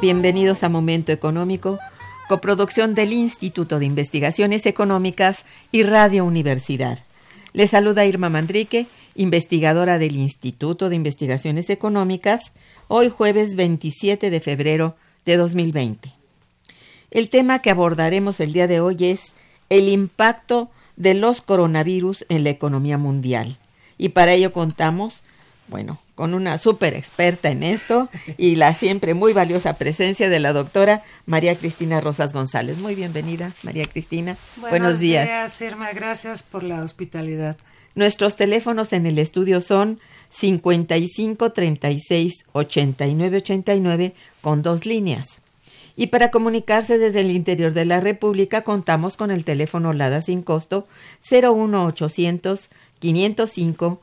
Bienvenidos a Momento Económico, coproducción del Instituto de Investigaciones Económicas y Radio Universidad. Les saluda Irma Manrique, investigadora del Instituto de Investigaciones Económicas, hoy jueves 27 de febrero de 2020. El tema que abordaremos el día de hoy es el impacto de los coronavirus en la economía mundial. Y para ello contamos, bueno, con una súper experta en esto y la siempre muy valiosa presencia de la doctora María Cristina Rosas González. Muy bienvenida, María Cristina. Buenos, días. días. Irma. Gracias por la hospitalidad. Nuestros teléfonos en el estudio son 55 36 89 89 con dos líneas. Y para comunicarse desde el interior de la República contamos con el teléfono LADA sin costo 01800 505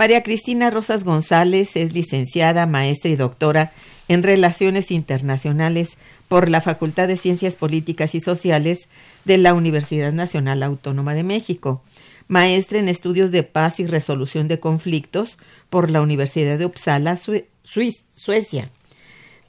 María Cristina Rosas González es licenciada, maestra y doctora en Relaciones Internacionales por la Facultad de Ciencias Políticas y Sociales de la Universidad Nacional Autónoma de México, maestra en Estudios de Paz y Resolución de Conflictos por la Universidad de Uppsala, Suecia,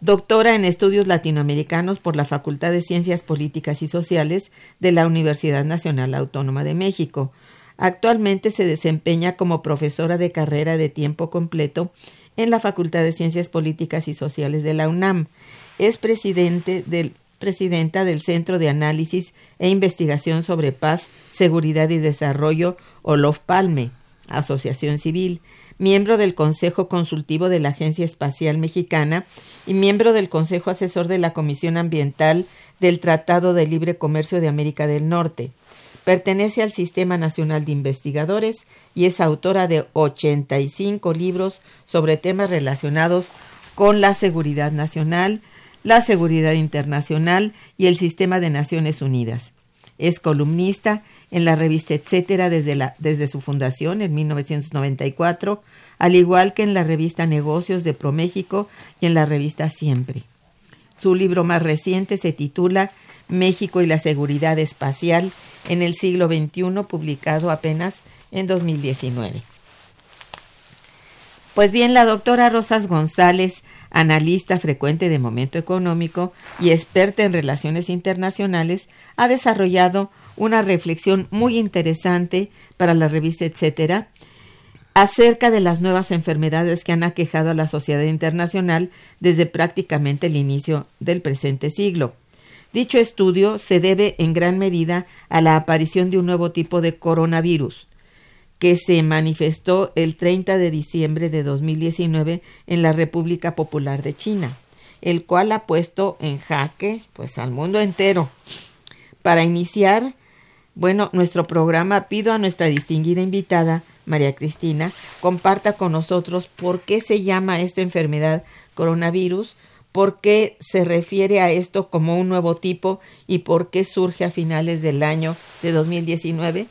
doctora en Estudios Latinoamericanos por la Facultad de Ciencias Políticas y Sociales de la Universidad Nacional Autónoma de México, Actualmente se desempeña como profesora de carrera de tiempo completo en la Facultad de Ciencias Políticas y Sociales de la UNAM. Es presidenta del Centro de Análisis e Investigación sobre Paz, Seguridad y Desarrollo, Olof Palme, Asociación Civil, miembro del Consejo Consultivo de la Agencia Espacial Mexicana y miembro del Consejo Asesor de la Comisión Ambiental del Tratado de Libre Comercio de América del Norte. Pertenece al Sistema Nacional de Investigadores y es autora de 85 libros sobre temas relacionados con la seguridad nacional, la seguridad internacional y el sistema de Naciones Unidas. Es columnista en la revista Etcétera desde, la, desde su fundación en 1994, al igual que en la revista Negocios de ProMéxico y en la revista Siempre. Su libro más reciente se titula México y la seguridad espacial en el siglo XXI, publicado apenas en 2019. Pues bien, la doctora Rosas González, analista frecuente de Momento Económico y experta en relaciones internacionales, ha desarrollado una reflexión muy interesante para la revista Etcétera acerca de las nuevas enfermedades que han aquejado a la sociedad internacional desde prácticamente el inicio del presente siglo. Dicho estudio se debe en gran medida a la aparición de un nuevo tipo de coronavirus, que se manifestó el 30 de diciembre de 2019 en la República Popular de China, el cual ha puesto en jaque pues al mundo entero. Para iniciar, bueno, nuestro programa pido a nuestra distinguida invitada, María Cristina, comparta con nosotros por qué se llama esta enfermedad coronavirus, por qué se refiere a esto como un nuevo tipo y por qué surge a finales del año de 2019.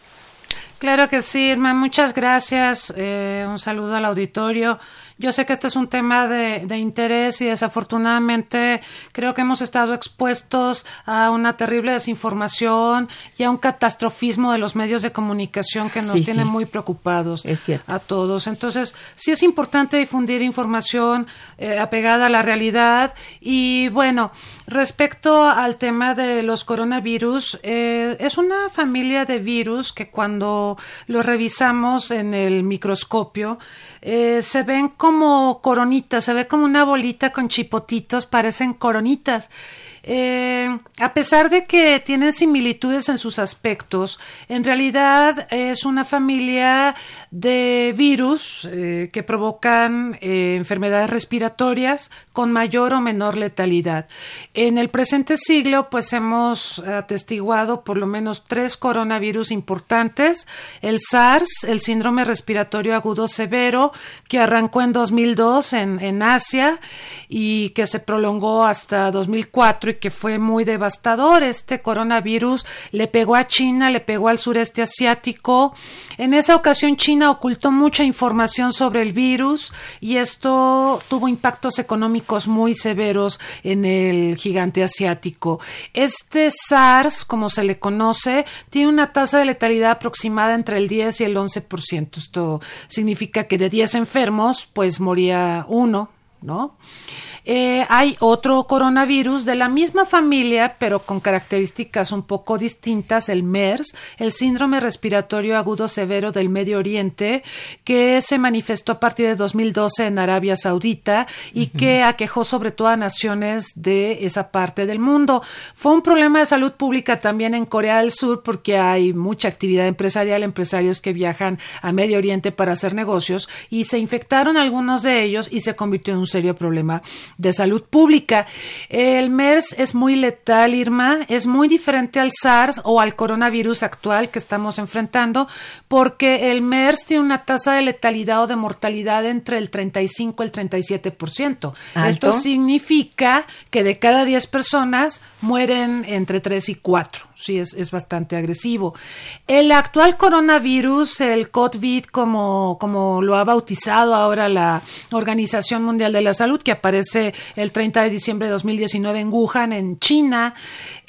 Claro que sí, Irma. Muchas gracias. Eh, un saludo al auditorio. Yo sé que este es un tema de, de, interés y desafortunadamente creo que hemos estado expuestos a una terrible desinformación y a un catastrofismo de los medios de comunicación que nos Sí, tiene sí. muy preocupados Es cierto. a todos. Entonces, sí es importante difundir información eh, apegada a la realidad. Y bueno, respecto al tema de los coronavirus, eh, es una familia de virus que cuando los revisamos en el microscopio, eh, se ven como coronitas, se ve como una bolita con chipotitos, parecen coronitas. Eh, a pesar de que tienen similitudes en sus aspectos, en realidad es una familia de virus eh, que provocan eh, enfermedades respiratorias con mayor o menor letalidad. En el presente siglo, pues hemos atestiguado por lo menos tres coronavirus importantes: el SARS, el síndrome respiratorio agudo severo, que arrancó en 2002 en, en Asia y que se prolongó hasta 2004 y que fue muy devastador. Este coronavirus le pegó a China, le pegó al sureste asiático. En esa ocasión China ocultó mucha información sobre el virus y esto tuvo impactos económicos muy severos en el gigante asiático. Este SARS, como se le conoce, tiene una tasa de letalidad aproximada entre el 10 y el 11%. Esto significa que de 10 enfermos, pues moría uno, ¿no? Eh, hay otro coronavirus de la misma familia, pero con características un poco distintas, el MERS, el síndrome respiratorio agudo severo del Medio Oriente, que se manifestó a partir de 2012 en Arabia Saudita y que aquejó sobre todo a naciones de esa parte del mundo. Fue un problema de salud pública también en Corea del Sur porque hay mucha actividad empresarial, empresarios que viajan a Medio Oriente para hacer negocios y se infectaron algunos de ellos y se convirtió en un serio problema de salud pública. El MERS es muy letal, Irma, es muy diferente al SARS o al coronavirus actual que estamos enfrentando, porque el MERS tiene una tasa de letalidad o de mortalidad entre el 35 y el 37%. ¿Alto? Esto significa que de cada 10 personas mueren entre 3 y 4. Sí, es, es bastante agresivo. El actual coronavirus, el COVID, como, como lo ha bautizado ahora la Organización Mundial de la Salud, que aparece el 30 de diciembre de 2019 en Wuhan, en China,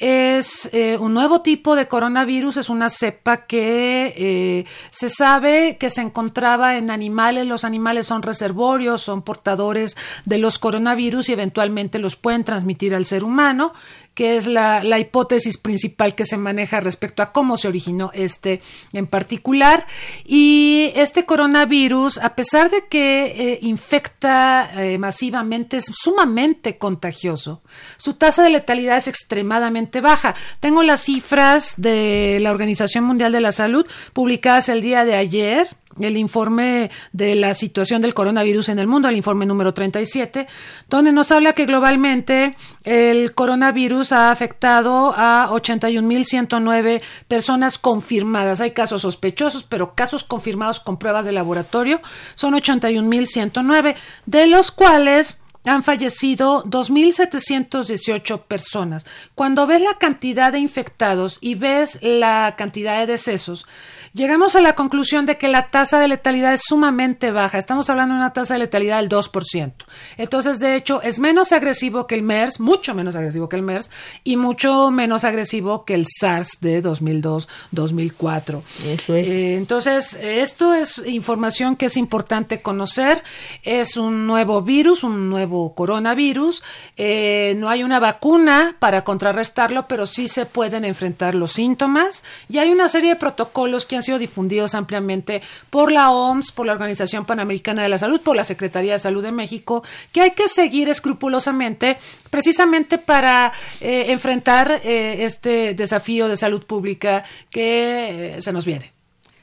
es eh, un nuevo tipo de coronavirus, es una cepa que eh, se sabe que se encontraba en animales, los animales son reservorios, son portadores de los coronavirus y eventualmente los pueden transmitir al ser humano que es la, la, hipótesis principal que se maneja respecto a cómo se originó este en particular. Y este coronavirus, a pesar de que eh, infecta masivamente, es sumamente contagioso. Su tasa de letalidad es extremadamente baja. Tengo las cifras de la Organización Mundial de la Salud publicadas el día de ayer el informe de la situación del coronavirus en el mundo, el informe número 37, donde nos habla que globalmente el coronavirus ha afectado a 81.109 personas confirmadas. Hay casos sospechosos, pero casos confirmados con pruebas de laboratorio son 81.109, de los cuales han fallecido 2.718 personas. Cuando ves la cantidad de infectados y ves la cantidad de decesos, llegamos a la conclusión de que la tasa de letalidad es sumamente baja. Estamos hablando de una tasa de letalidad del 2%. Entonces, de hecho, es menos agresivo que el MERS, mucho menos agresivo que el MERS y mucho menos agresivo que el SARS de 2002-2004. Eso es. Eh, entonces, esto es información que es importante conocer. Es un nuevo virus, un nuevo coronavirus. Eh, no hay una vacuna para contrarrestarlo, pero sí se pueden enfrentar los síntomas. Y hay una serie de protocolos que han sido difundidos ampliamente por la OMS, por la Organización Panamericana de la Salud, por la Secretaría de Salud de México, que hay que seguir escrupulosamente precisamente para eh, enfrentar eh, este desafío de salud pública que eh, se nos viene.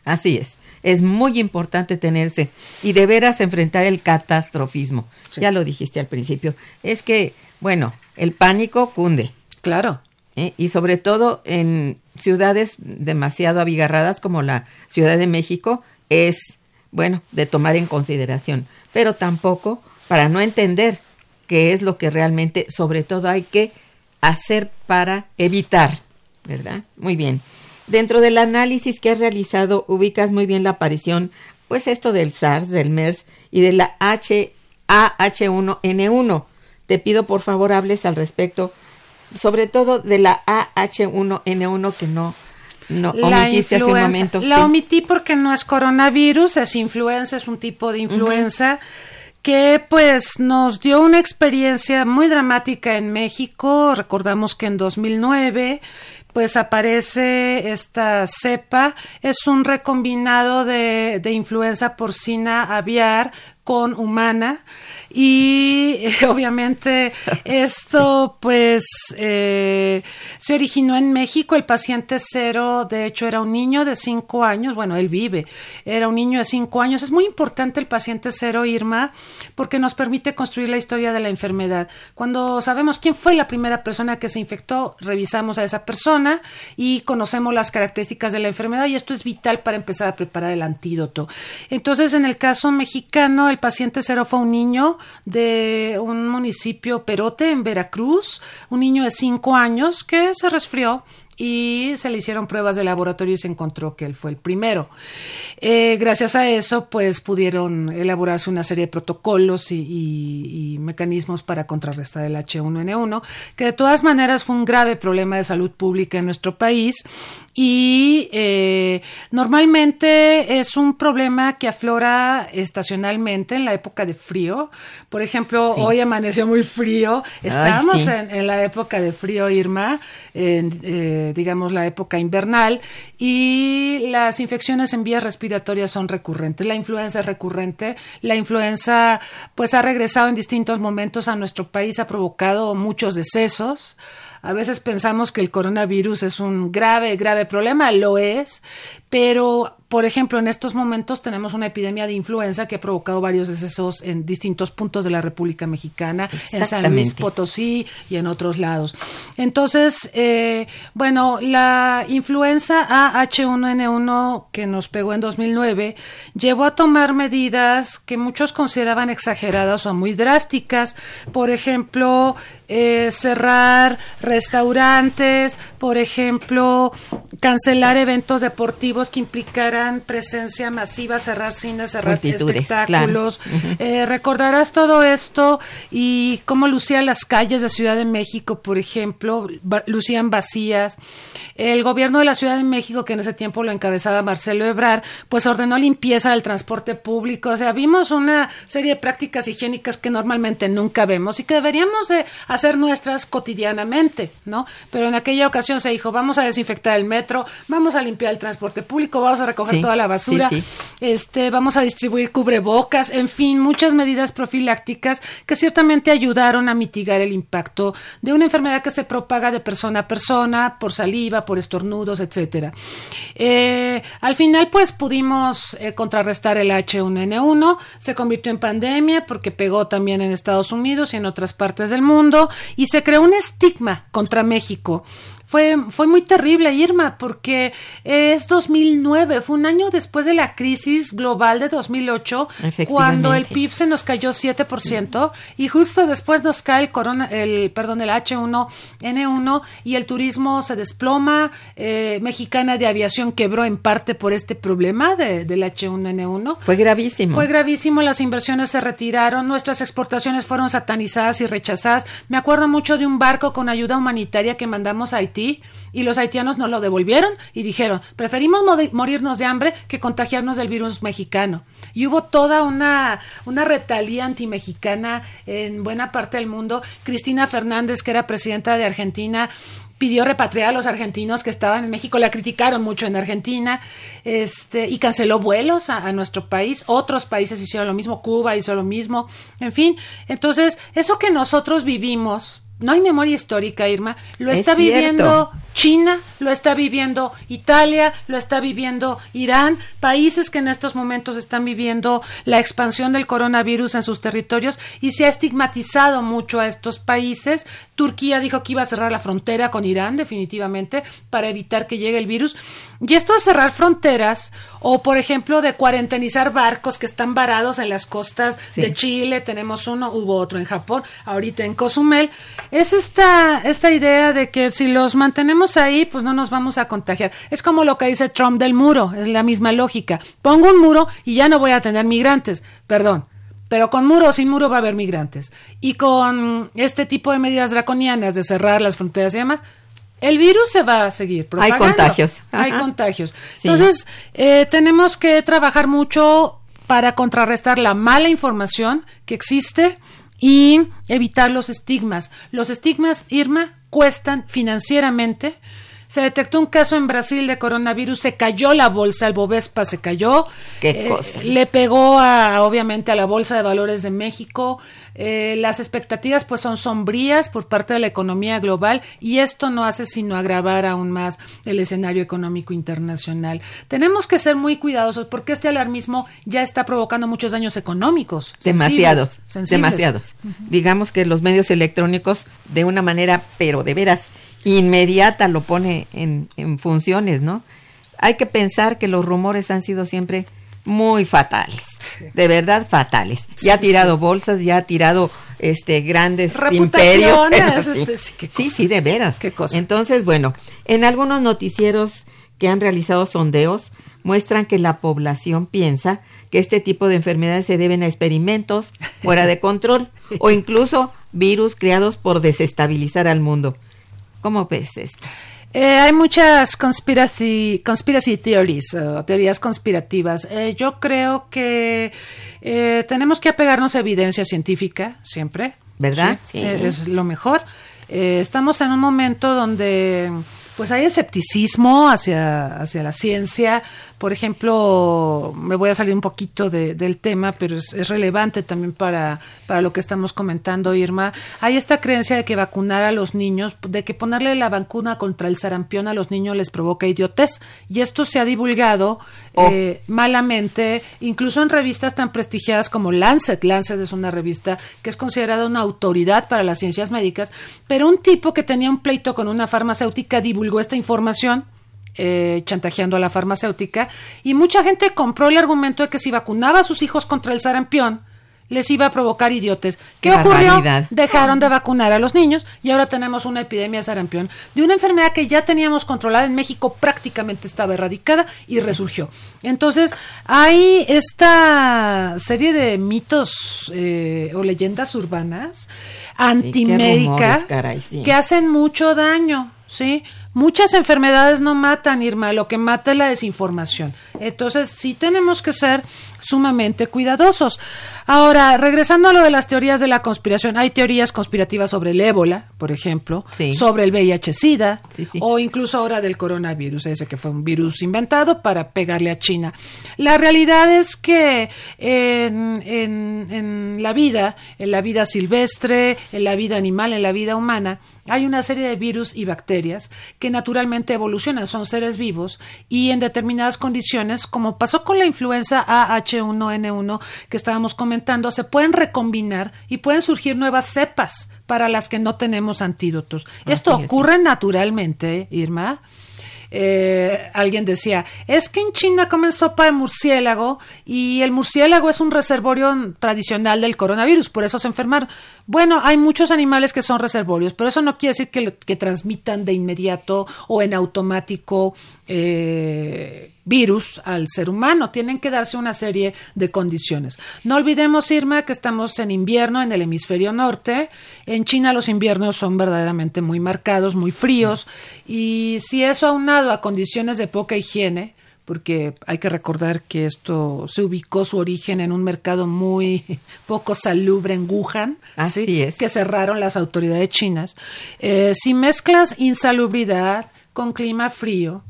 Así es. Es muy importante tenerse y de veras enfrentar el catastrofismo. Sí. Ya lo dijiste al principio. Es que, bueno, el pánico cunde. Claro. ¿eh? y sobre todo en ciudades demasiado abigarradas como la Ciudad de México es bueno de tomar en consideración pero tampoco para no entender qué es lo que realmente sobre todo hay que hacer para evitar verdad muy bien dentro del análisis que has realizado ubicas muy bien la aparición pues esto del SARS del MERS y de la H AH1N1 te pido por favor hables al respecto sobre todo de la AH1N1 que no, no La omitiste hace un momento. La Sí. omití porque no es coronavirus, es influenza, es un tipo de influenza que pues nos dio una experiencia muy dramática en México. Recordamos que en 2009 pues aparece esta cepa, es un recombinado de, de influenza porcina aviar humana. Y eh, obviamente esto pues eh, se originó en México. El paciente cero de hecho era un niño de cinco años. Bueno él vive. Era un niño de cinco años. Es muy importante el paciente cero Irma porque nos permite construir la historia de la enfermedad. Cuando sabemos quién fue la primera persona que se infectó revisamos a esa persona y conocemos las características de la enfermedad y esto es vital para empezar a preparar el antídoto. Entonces en el caso mexicano el paciente cero fue un niño de un municipio Perote en Veracruz, un niño de cinco años que se resfrió y se le hicieron pruebas de laboratorio y se encontró que él fue el primero. Eh, gracias a eso, pues pudieron elaborarse una serie de protocolos y, y- y mecanismos para contrarrestar el H1N1, que de todas maneras fue un grave problema de salud pública en nuestro país y eh, normalmente es un problema que aflora estacionalmente en la época de frío. Por ejemplo, Sí. hoy amaneció muy frío. Estamos sí. en, en la época de frío, Irma, en, eh, digamos la época invernal, y las infecciones en vías respiratorias son recurrentes. La influenza es recurrente. La influenza, pues, ha regresado en distintos momentos a nuestro país, ha provocado muchos decesos. A veces pensamos que el coronavirus es un grave, grave problema, lo es, pero, por ejemplo, en estos momentos tenemos una epidemia de influenza que ha provocado varios decesos en distintos puntos de la República Mexicana, en San Luis. Potosí y en otros lados. Entonces, eh, bueno, la influenza AH1N1 que nos pegó en 2009 llevó a tomar medidas que muchos consideraban exageradas o muy drásticas. Por ejemplo, eh, cerrar restaurantes, por ejemplo, cancelar eventos deportivos que implicaran presencia masiva, cerrar cines, cerrar espectáculos. claro. Eh, recordarás todo esto y cómo lucían las calles de Ciudad de México, por ejemplo, va- lucían vacías. El gobierno de la Ciudad de México, que en ese tiempo lo encabezaba Marcelo Ebrard, pues ordenó limpieza del transporte público. O sea, vimos una serie de prácticas higiénicas que normalmente nunca vemos y que deberíamos de hacer nuestras cotidianamente, ¿no? Pero en aquella ocasión se dijo, vamos a desinfectar el metro, vamos a limpiar el transporte público, vamos a recoger Sí, toda la basura, sí, sí. este, vamos a distribuir cubrebocas, en fin, muchas medidas profilácticas que ciertamente ayudaron a mitigar el impacto de una enfermedad que se propaga de persona a persona, por saliva, por estornudos, etcétera. Eh, al final, pues pudimos eh, contrarrestar el H1N1, se convirtió en pandemia porque pegó también en Estados Unidos y en otras partes del mundo y se creó un estigma contra México fue, fue muy terrible, Irma, porque es 2009, fue un año después de la crisis global de 2008, cuando el PIB se nos cayó 7% y justo después nos cae el corona, el perdón, el H1N1 y el turismo se desploma. Eh, Mexicana de Aviación quebró en parte por este problema de, del H1N1. Fue gravísimo. Fue gravísimo, las inversiones se retiraron, nuestras exportaciones fueron satanizadas y rechazadas. Me acuerdo mucho de un barco con ayuda humanitaria que mandamos a Haití y los haitianos nos lo devolvieron y dijeron, preferimos morirnos de hambre que contagiarnos del virus mexicano. Y hubo toda una, una retalía antimexicana en buena parte del mundo. Cristina Fernández, que era presidenta de Argentina, pidió repatriar a los argentinos que estaban en México, la criticaron mucho en Argentina, este, y canceló vuelos a, a, nuestro país. Otros países hicieron lo mismo, Cuba hizo lo mismo, en fin. Entonces, eso que nosotros vivimos, no hay memoria histórica, Irma. Lo está viviendo China, lo está viviendo Italia, lo está viviendo Irán, países que en estos momentos están viviendo la expansión del coronavirus en sus territorios y se ha estigmatizado mucho a estos países. Turquía dijo que iba a cerrar la frontera con Irán definitivamente para evitar que llegue el virus. Y esto de cerrar fronteras o, por ejemplo, de cuarentenizar barcos que están varados en las costas de Chile, tenemos uno, hubo otro en Japón, ahorita en Cozumel, es esta, esta idea de que si los mantenemos ahí, pues no nos vamos a contagiar. Es como lo que dice Trump del muro, es la misma lógica. Pongo un muro y ya no voy a tener migrantes, perdón. Pero con muro o sin muro va a haber migrantes. Y con este tipo de medidas draconianas de cerrar las fronteras y demás, el virus se va a seguir propagando. Hay contagios. Hay contagios. Entonces, eh, tenemos que trabajar mucho para contrarrestar la mala información que existe y evitar los estigmas. Los estigmas, Irma, cuestan financieramente. Se detectó un caso en Brasil de coronavirus, se cayó la bolsa, el Bovespa se cayó. ¿Qué eh, cosa? le pegó a, obviamente a la Bolsa de Valores de México. Eh, las expectativas pues son sombrías por parte de la economía global y esto no hace sino agravar aún más el escenario económico internacional. Tenemos que ser muy cuidadosos porque este alarmismo ya está provocando muchos daños económicos. Demasiados, demasiados. Digamos que los medios electrónicos de una manera, pero de veras, inmediata lo pone en, en funciones, ¿no? Hay que pensar que los rumores han sido siempre muy fatales, de verdad fatales. Ya ha tirado bolsas, ya ha tirado este grandes imperios. Este, sí, sí, de veras. Entonces, bueno, en algunos noticieros que han realizado sondeos muestran que la población piensa que este tipo de enfermedades se deben a experimentos fuera de control o incluso virus creados por desestabilizar al mundo. ¿Cómo ves esto? Eh, hay muchas conspiracy, conspiracy theories, teorías conspirativas. Eh, yo creo que eh, tenemos que apegarnos a evidencia científica siempre. ¿Verdad? Sí. es lo mejor. estamos en un momento donde pues hay escepticismo hacia, hacia la ciencia. Por ejemplo, me voy a salir un poquito del tema, pero es, relevante también para, para lo que estamos comentando, Irma. Hay esta creencia de que vacunar a los niños, de que ponerle la vacuna contra el sarampión a los niños les provoca idiotez. Y esto se ha divulgado oh. eh, malamente, incluso en revistas tan prestigiadas como Lancet. Lancet es una revista que es considerada una autoridad para las ciencias médicas, pero un tipo que tenía un pleito con una farmacéutica divulgó esta información, eh, chantajeando a la farmacéutica, y mucha gente compró el argumento de que si vacunaba a sus hijos contra el sarampión, les iba a provocar idiotes. ¿Qué ocurrió? Dejaron de vacunar a los niños y ahora tenemos una epidemia de sarampión de una enfermedad que ya teníamos controlada en México, prácticamente estaba erradicada y resurgió. Entonces, hay esta serie de mitos eh, o leyendas urbanas antimédicas que hacen mucho daño. ¿sí? Muchas enfermedades no matan, Irma, lo que mata es la desinformación. Entonces, sí tenemos que ser sumamente cuidadosos. Ahora, regresando a lo de las teorías de la conspiración, hay teorías conspirativas sobre el ébola, por ejemplo, sobre el VIH-Sida, o incluso ahora del coronavirus, ese que fue un virus inventado para pegarle a China. La realidad es que en, en la vida, en la vida silvestre, en la vida animal, en la vida humana, hay una serie de virus y bacterias que naturalmente evolucionan, son seres vivos y en determinadas condiciones, como pasó con la influenza AH1N1 que estábamos comentando, se pueden recombinar y pueden surgir nuevas cepas para las que no tenemos antídotos. Esto ocurre naturalmente, Irma. Eh, alguien decía, es que en China comen sopa de murciélago y el murciélago es un reservorio tradicional del coronavirus, por eso se enfermaron. Bueno, hay muchos animales que son reservorios, pero eso no quiere decir que, que transmitan de inmediato o en automático eh, virus al ser humano. Tienen que darse una serie de condiciones. No olvidemos, Irma, que estamos en invierno en el hemisferio norte. En China los inviernos son verdaderamente muy marcados, muy fríos. Y si eso aunado a condiciones de poca higiene, porque hay que recordar que esto se ubicó su origen en un mercado muy poco salubre en Wuhan, Así es. que cerraron las autoridades chinas. Eh, si mezclas insalubridad con clima frío,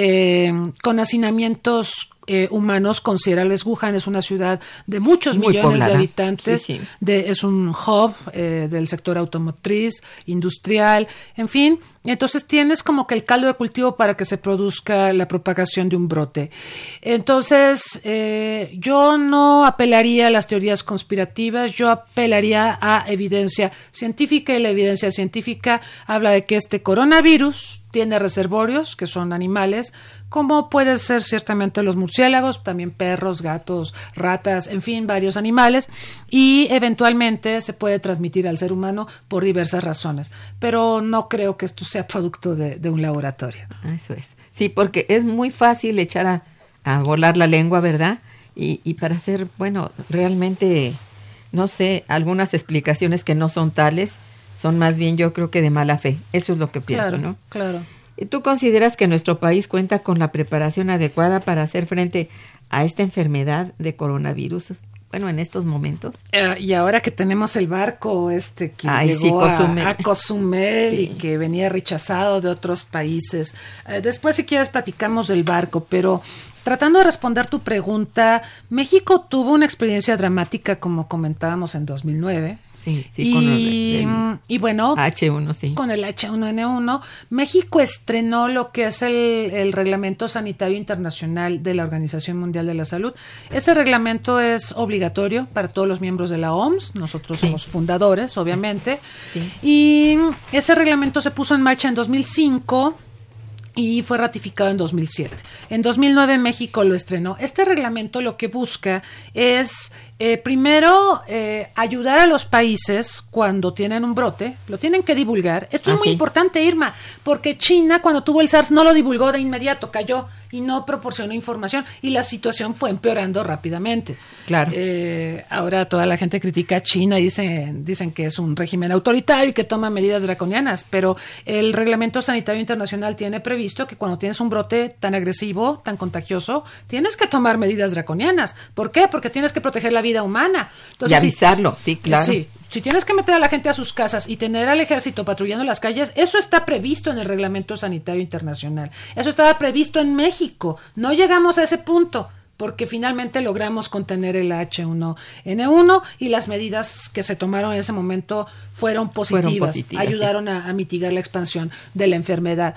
eh, con hacinamientos eh, humanos considerables. Wuhan es una ciudad de muchos Muy millones poblada. de habitantes, Sí, sí. de- es un hub eh, del sector automotriz, industrial, en fin. Entonces tienes como que el caldo de cultivo para que se produzca la propagación de un brote. Entonces, eh, yo no apelaría a las teorías conspirativas, yo apelaría a evidencia científica y la evidencia científica habla de que este coronavirus tiene reservorios, que son animales, como pueden ser ciertamente los murciélagos, también perros, gatos, ratas, en fin, varios animales, y eventualmente se puede transmitir al ser humano por diversas razones. Pero no creo que esto sea producto de, de un laboratorio. Eso es. Sí, porque es muy fácil echar a, a volar la lengua, ¿verdad? Y, y para hacer, bueno, realmente, no sé, algunas explicaciones que no son tales, son más bien yo creo que de mala fe. Eso es lo que pienso, claro, ¿no? claro. ¿Y ¿Tú consideras que nuestro país cuenta con la preparación adecuada para hacer frente a esta enfermedad de coronavirus? Bueno, en estos momentos. Eh, y ahora que tenemos el barco este que Ay, sí, llegó a- Cozumel. a, Cozumel Sí. y que venía rechazado de otros países. Eh, después, si quieres, platicamos del barco, pero tratando de responder tu pregunta, México tuvo una experiencia dramática, como comentábamos en 2009. Sí, sí, y, con el, el y bueno, H1, sí. con el H1N1, México estrenó lo que es el, el Reglamento Sanitario Internacional de la Organización Mundial de la Salud. Ese reglamento es obligatorio para todos los miembros de la OMS, nosotros Sí. somos fundadores, obviamente, Sí. y ese reglamento se puso en marcha en 2005 y fue ratificado en 2007. En 2009 México lo estrenó. Este reglamento lo que busca es, eh, primero, eh, ayudar a los países cuando tienen un brote, lo tienen que divulgar. Esto Ah, es muy sí. importante, Irma, porque China cuando tuvo el SARS no lo divulgó de inmediato, cayó y no proporcionó información y la situación fue empeorando rápidamente. Claro. Eh, ahora toda la gente critica a China y dicen, dicen que es un régimen autoritario y que toma medidas draconianas, pero el Reglamento Sanitario Internacional tiene previsto que cuando tienes un brote tan agresivo, tan contagioso, tienes que tomar medidas draconianas. ¿Por qué? Porque tienes que proteger la vida humana. Y avisarlo, sí, claro. Sí, si tienes que meter a la gente a sus casas y tener al ejército patrullando las calles, eso está previsto en el Reglamento Sanitario Internacional. Eso estaba previsto en México. No llegamos a ese punto porque finalmente logramos contener el H1N1 y las medidas que se tomaron en ese momento fueron positivas, positivas, sí. ayudaron a, a mitigar la expansión de la enfermedad.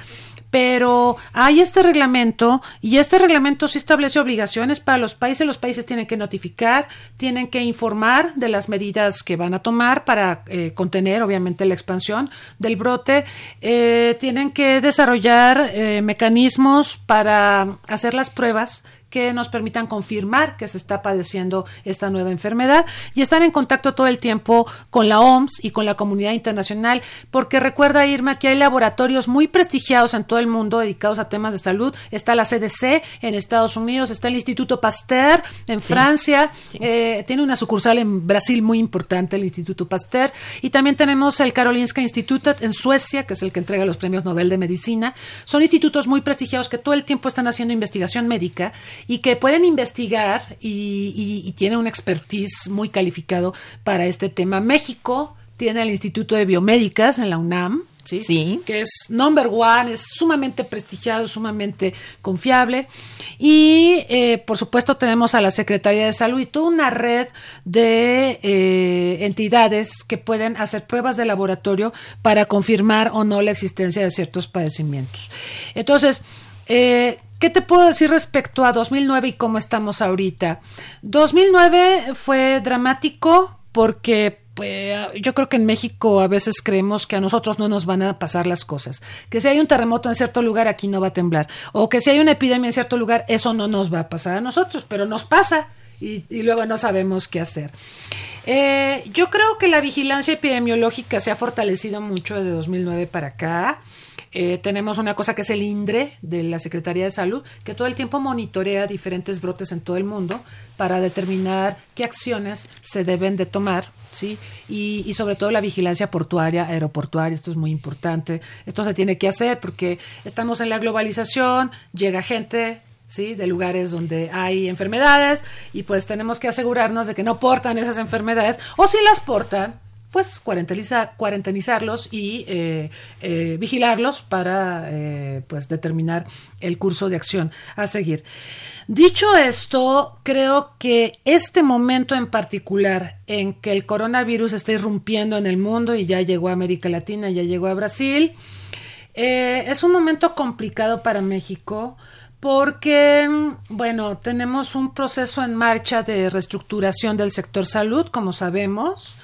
Pero hay este reglamento y este reglamento sí establece obligaciones para los países. Los países tienen que notificar, tienen que informar de las medidas que van a tomar para eh, contener, obviamente, la expansión del brote. Eh, tienen que desarrollar eh, mecanismos para hacer las pruebas que nos permitan confirmar que se está padeciendo esta nueva enfermedad y estar en contacto todo el tiempo con la OMS y con la comunidad internacional, porque recuerda Irma que hay laboratorios muy prestigiados en todo el mundo dedicados a temas de salud. Está la CDC en Estados Unidos, está el Instituto Pasteur en Francia, eh, tiene una sucursal en Brasil muy importante, el Instituto Pasteur, y también tenemos el Karolinska Institutet en Suecia, que es el que entrega los premios Nobel de Medicina. Son institutos muy prestigiados que todo el tiempo están haciendo investigación médica y que pueden investigar y, y- y tienen un expertise muy calificado para este tema. México tiene el Instituto de Biomédicas en la UNAM, ¿sí? Sí. que es number one, es sumamente prestigiado, sumamente confiable. Y eh, por supuesto tenemos a la Secretaría de Salud y toda una red de eh, entidades que pueden hacer pruebas de laboratorio para confirmar o no la existencia de ciertos padecimientos. Entonces, eh, ¿Qué te puedo decir respecto a 2009 y cómo estamos ahorita? 2009 fue dramático porque pues, yo creo que en México a veces creemos que a nosotros no nos van a pasar las cosas. Que si hay un terremoto en cierto lugar, aquí no va a temblar. O que si hay una epidemia en cierto lugar, eso no nos va a pasar a nosotros, pero nos pasa y, y luego no sabemos qué hacer. Eh, yo creo que la vigilancia epidemiológica se ha fortalecido mucho desde 2009 para acá. Eh, tenemos una cosa que es el INDRE de la Secretaría de Salud, que todo el tiempo monitorea diferentes brotes en todo el mundo para determinar qué acciones se deben de tomar, ¿sí? Y, y sobre todo la vigilancia portuaria, aeroportuaria, esto es muy importante. Esto se tiene que hacer porque estamos en la globalización, llega gente ¿sí? de lugares donde hay enfermedades y pues tenemos que asegurarnos de que no portan esas enfermedades o si las portan, pues cuarentenizar, cuarentenizarlos y eh, eh, vigilarlos para eh, pues determinar el curso de acción a seguir. Dicho esto, creo que este momento en particular en que el coronavirus está irrumpiendo en el mundo y ya llegó a América Latina, ya llegó a Brasil, es un momento complicado para México porque, bueno, tenemos un proceso en marcha de reestructuración del sector salud, como sabemos.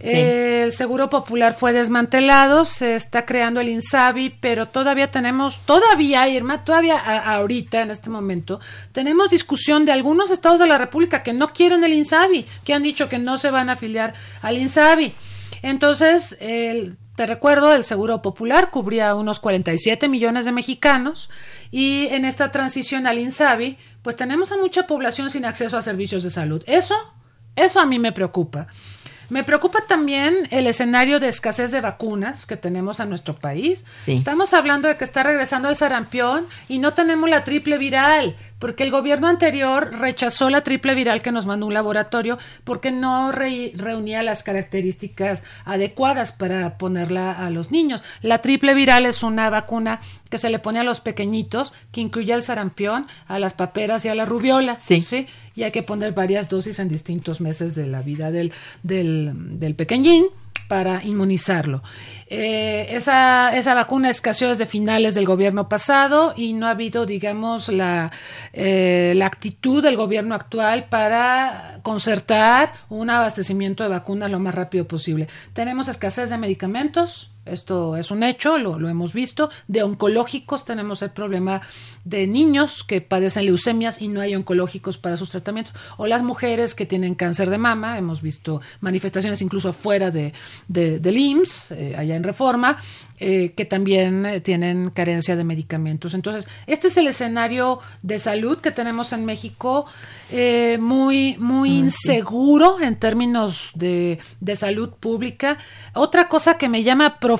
El Seguro Popular fue desmantelado, se está creando el INSABI, pero todavía tenemos, todavía, Irma, todavía ahorita, en este momento, tenemos discusión de algunos estados de la República que no quieren el INSABI, que han dicho que no se van a afiliar al INSABI. Entonces, el, te recuerdo, el Seguro Popular cubría unos 47 millones de mexicanos y en esta transición al INSABI, pues tenemos a mucha población sin acceso a servicios de salud. Eso, eso a mí me preocupa. Me preocupa también el escenario de escasez de vacunas que tenemos en nuestro país. Sí. Estamos hablando de que está regresando el sarampión y no tenemos la triple viral, porque el gobierno anterior rechazó la triple viral que nos mandó un laboratorio porque no re reunía las características adecuadas para ponerla a los niños. La triple viral es una vacuna que se le pone a los pequeñitos, que incluye al sarampión, a las paperas y a la rubiola. Sí. ¿sí? Y hay que poner varias dosis en distintos meses de la vida del, del, del pequeñín para inmunizarlo. Eh, esa, esa vacuna escaseó desde finales del gobierno pasado y no ha habido, digamos, la, eh, la actitud del gobierno actual para concertar un abastecimiento de vacunas lo más rápido posible. Tenemos escasez de medicamentos, esto es un hecho, lo, lo, hemos visto. De oncológicos tenemos el problema de niños que padecen leucemias y no hay oncológicos para sus tratamientos. O las mujeres que tienen cáncer de mama, hemos visto manifestaciones incluso fuera de, de, del IMSS, eh, allá en Reforma, eh, que también eh, tienen carencia de medicamentos. Entonces, este es el escenario de salud que tenemos en México, eh, muy, muy inseguro en términos de, de, salud pública. Otra cosa que me llama profundamente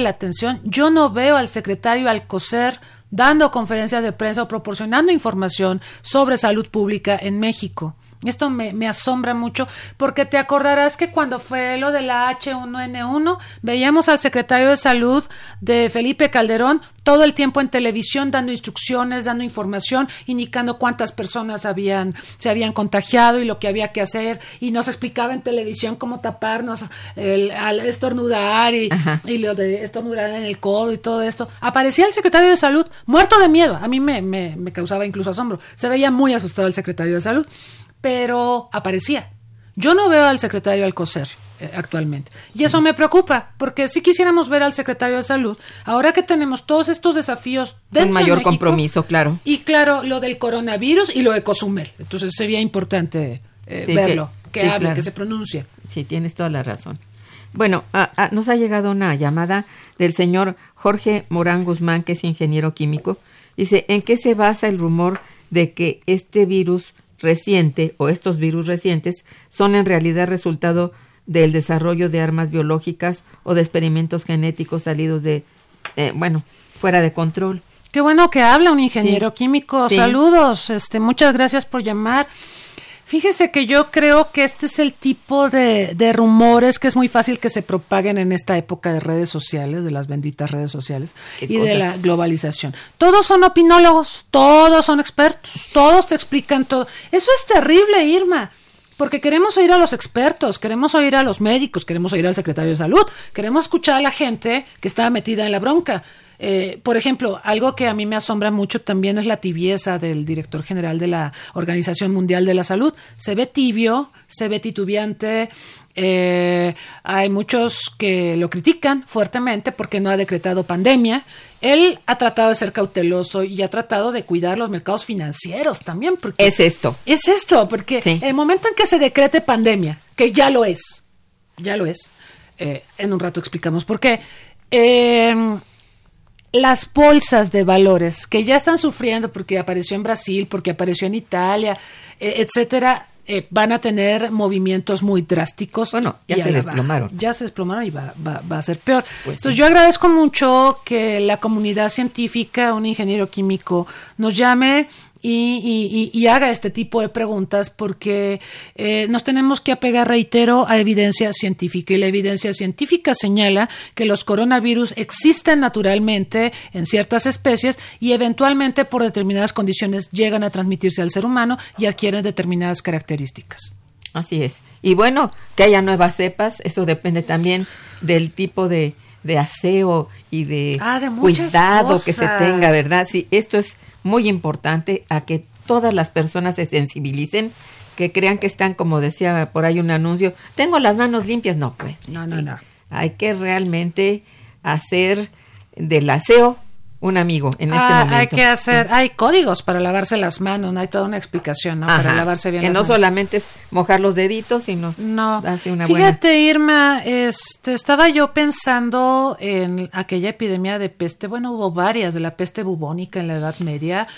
la atención, yo no veo al secretario Alcocer dando conferencias de prensa o proporcionando información sobre salud pública en México. Esto me, me, asombra mucho porque te acordarás que cuando fue lo de la H1N1 veíamos al secretario de salud de Felipe Calderón todo el tiempo en televisión dando instrucciones, dando información, indicando cuántas personas habían, se habían contagiado y lo que había que hacer y nos explicaba en televisión cómo taparnos el, al estornudar y, y, lo de estornudar en el codo y todo esto. Aparecía el secretario de salud muerto de miedo. A mí me, me, me causaba incluso asombro. Se veía muy asustado el secretario de salud pero aparecía. Yo no veo al secretario Alcocer eh, actualmente. Y eso me preocupa, porque si quisiéramos ver al secretario de Salud, ahora que tenemos todos estos desafíos Con mayor de México, compromiso, claro. Y claro, lo del coronavirus y lo de Cozumel. Entonces sería importante eh, sí, verlo, que, que sí, hable, claro. que se pronuncie. Sí, tienes toda la razón. Bueno, a, a, nos ha llegado una llamada del señor Jorge Morán Guzmán, que es ingeniero químico. Dice, ¿en qué se basa el rumor de que este virus reciente o estos virus recientes son en realidad resultado del desarrollo de armas biológicas o de experimentos genéticos salidos de, eh, bueno, fuera de control. Qué bueno que habla un ingeniero sí. químico. Sí. Saludos, este, muchas gracias por llamar. Fíjese que yo creo que este es el tipo de, de, rumores que es muy fácil que se propaguen en esta época de redes sociales, de las benditas redes sociales y de la globalización. Todos son opinólogos, todos son expertos, todos te explican todo. Eso es terrible, Irma. Porque queremos oír a los expertos, queremos oír a los médicos, queremos oír al secretario de salud, queremos escuchar a la gente que está metida en la bronca. Eh, por ejemplo, algo que a mí me asombra mucho también es la tibieza del director general de la Organización Mundial de la Salud. Se ve tibio, se ve titubeante. Eh, hay muchos que lo critican fuertemente porque no ha decretado pandemia. Él ha tratado de ser cauteloso y ha tratado de cuidar los mercados financieros también. Porque es esto. Es esto, porque el momento en que se decrete pandemia, que ya lo es, ya lo es, eh, en un rato explicamos por qué. Eh, las bolsas de valores que ya están sufriendo porque apareció en Brasil, porque apareció en Italia, eh, etcétera, eh, van a tener movimientos muy drásticos. Bueno, ya se desplomaron. ya se desplomaron y va, va, a ser peor. Pues Entonces yo agradezco mucho que la comunidad científica, un ingeniero químico, nos llame y, y, haga este tipo de preguntas porque eh, nos tenemos que apegar, reitero, a evidencia científica. Y la evidencia científica señala que los coronavirus existen naturalmente en ciertas especies y eventualmente por determinadas condiciones llegan a transmitirse al ser humano y adquieren determinadas características. Así es. Y bueno, que haya nuevas cepas, eso depende también del tipo de, de aseo y de, ah, cuidado que se tenga, ¿verdad? Sí, esto es muy importante a que todas las personas se sensibilicen, que crean que están, como decía por ahí un anuncio, tengo las manos limpias. No, pues. No, no, no. Hay que realmente hacer del aseo un amigo en este ah, momento. Hay que hacer, hay códigos para lavarse las manos, no hay toda una explicación, ¿no? para lavarse bien. Que no solamente es mojar los deditos, sino no. una Fíjate, Irma, este, estaba yo pensando en aquella epidemia de peste, bueno, hubo varias, de la peste bubónica en la Edad Media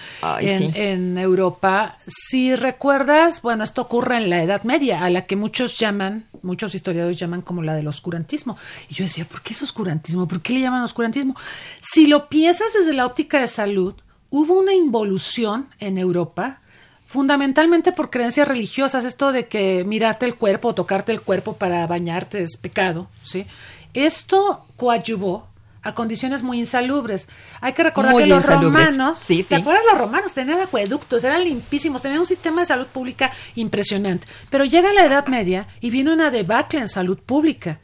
en, en Europa. Si recuerdas, bueno, esto ocurre en la Edad Media, a la que muchos llaman, muchos historiadores llaman como la del oscurantismo. Y yo decía, ¿por qué es oscurantismo? ¿Por qué le llaman oscurantismo? Si lo piensas desde la óptica de salud, hubo una involución en Europa, fundamentalmente por creencias religiosas, esto de que mirarte el cuerpo o tocarte el cuerpo para bañarte es pecado, ¿sí? Esto coadyuvó a condiciones muy insalubres. Hay que recordar que los romanos, sí, ¿te acuerdas? Los romanos tenían acueductos, eran limpísimos, tenían un sistema de salud pública impresionante. Pero llega la Edad Media y viene una debacle en salud pública.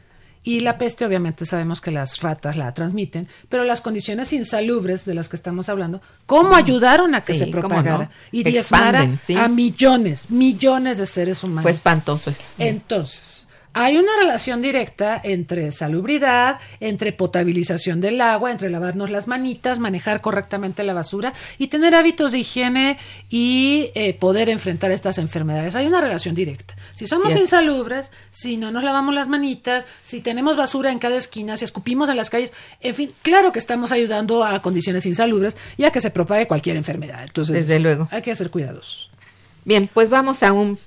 Y la peste, obviamente, sabemos que las ratas la transmiten, pero las condiciones insalubres de las que estamos hablando, ¿cómo ayudaron a que se propagara y diezmara a millones, millones de seres humanos? Fue espantoso eso. Entonces, hay una relación directa entre salubridad, entre potabilización del agua, entre lavarnos las manitas, manejar correctamente la basura y tener hábitos de higiene y eh, poder enfrentar estas enfermedades. Hay una relación directa. Si somos insalubres, si no nos lavamos las manitas, si tenemos basura en cada esquina, si escupimos en las calles, en fin, claro que estamos ayudando a condiciones insalubres y a que se propague cualquier enfermedad. Entonces, Desde luego. hay que hacer cuidados. Bien, pues vamos a un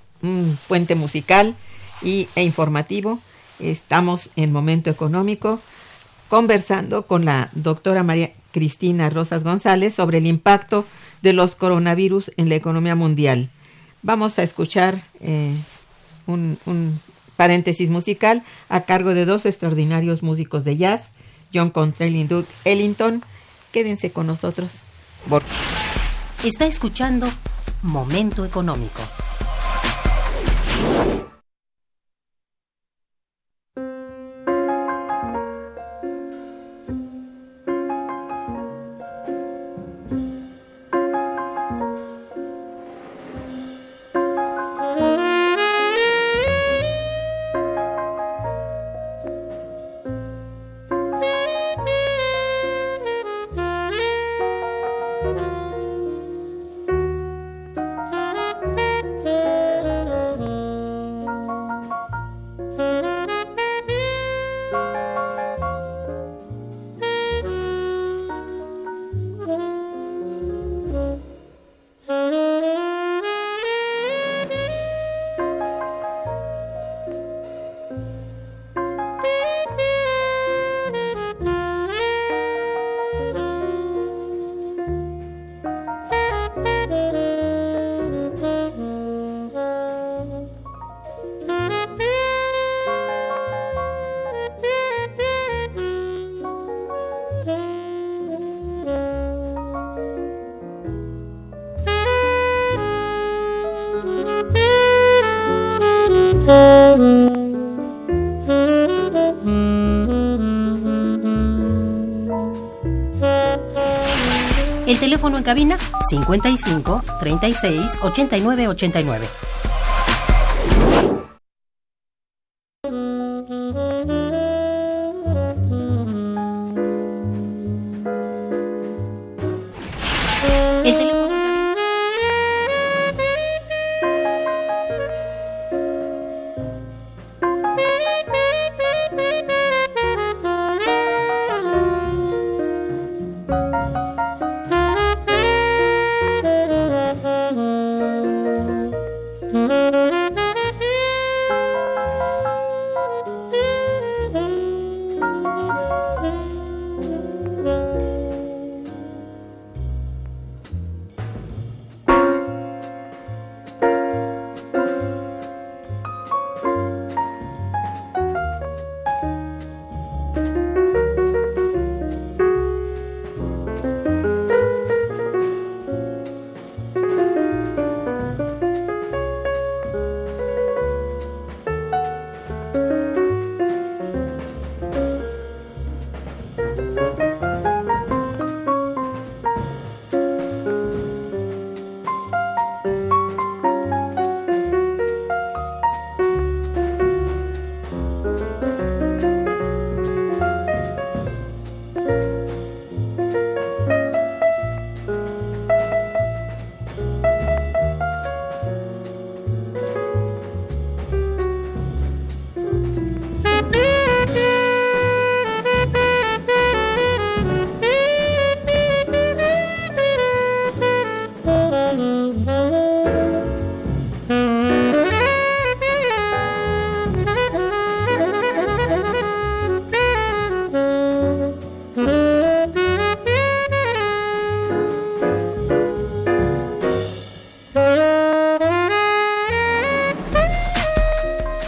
puente musical y, e informativo. Estamos en Momento Económico conversando con la doctora María Cristina Rosas González sobre el impacto de los coronavirus en la economía mundial. Vamos a escuchar eh, un, paréntesis musical a cargo de dos extraordinarios músicos de jazz, John Coltrane y Duke Ellington. Quédense con nosotros. Está escuchando Momento Económico. Cabina 55 36 89 89.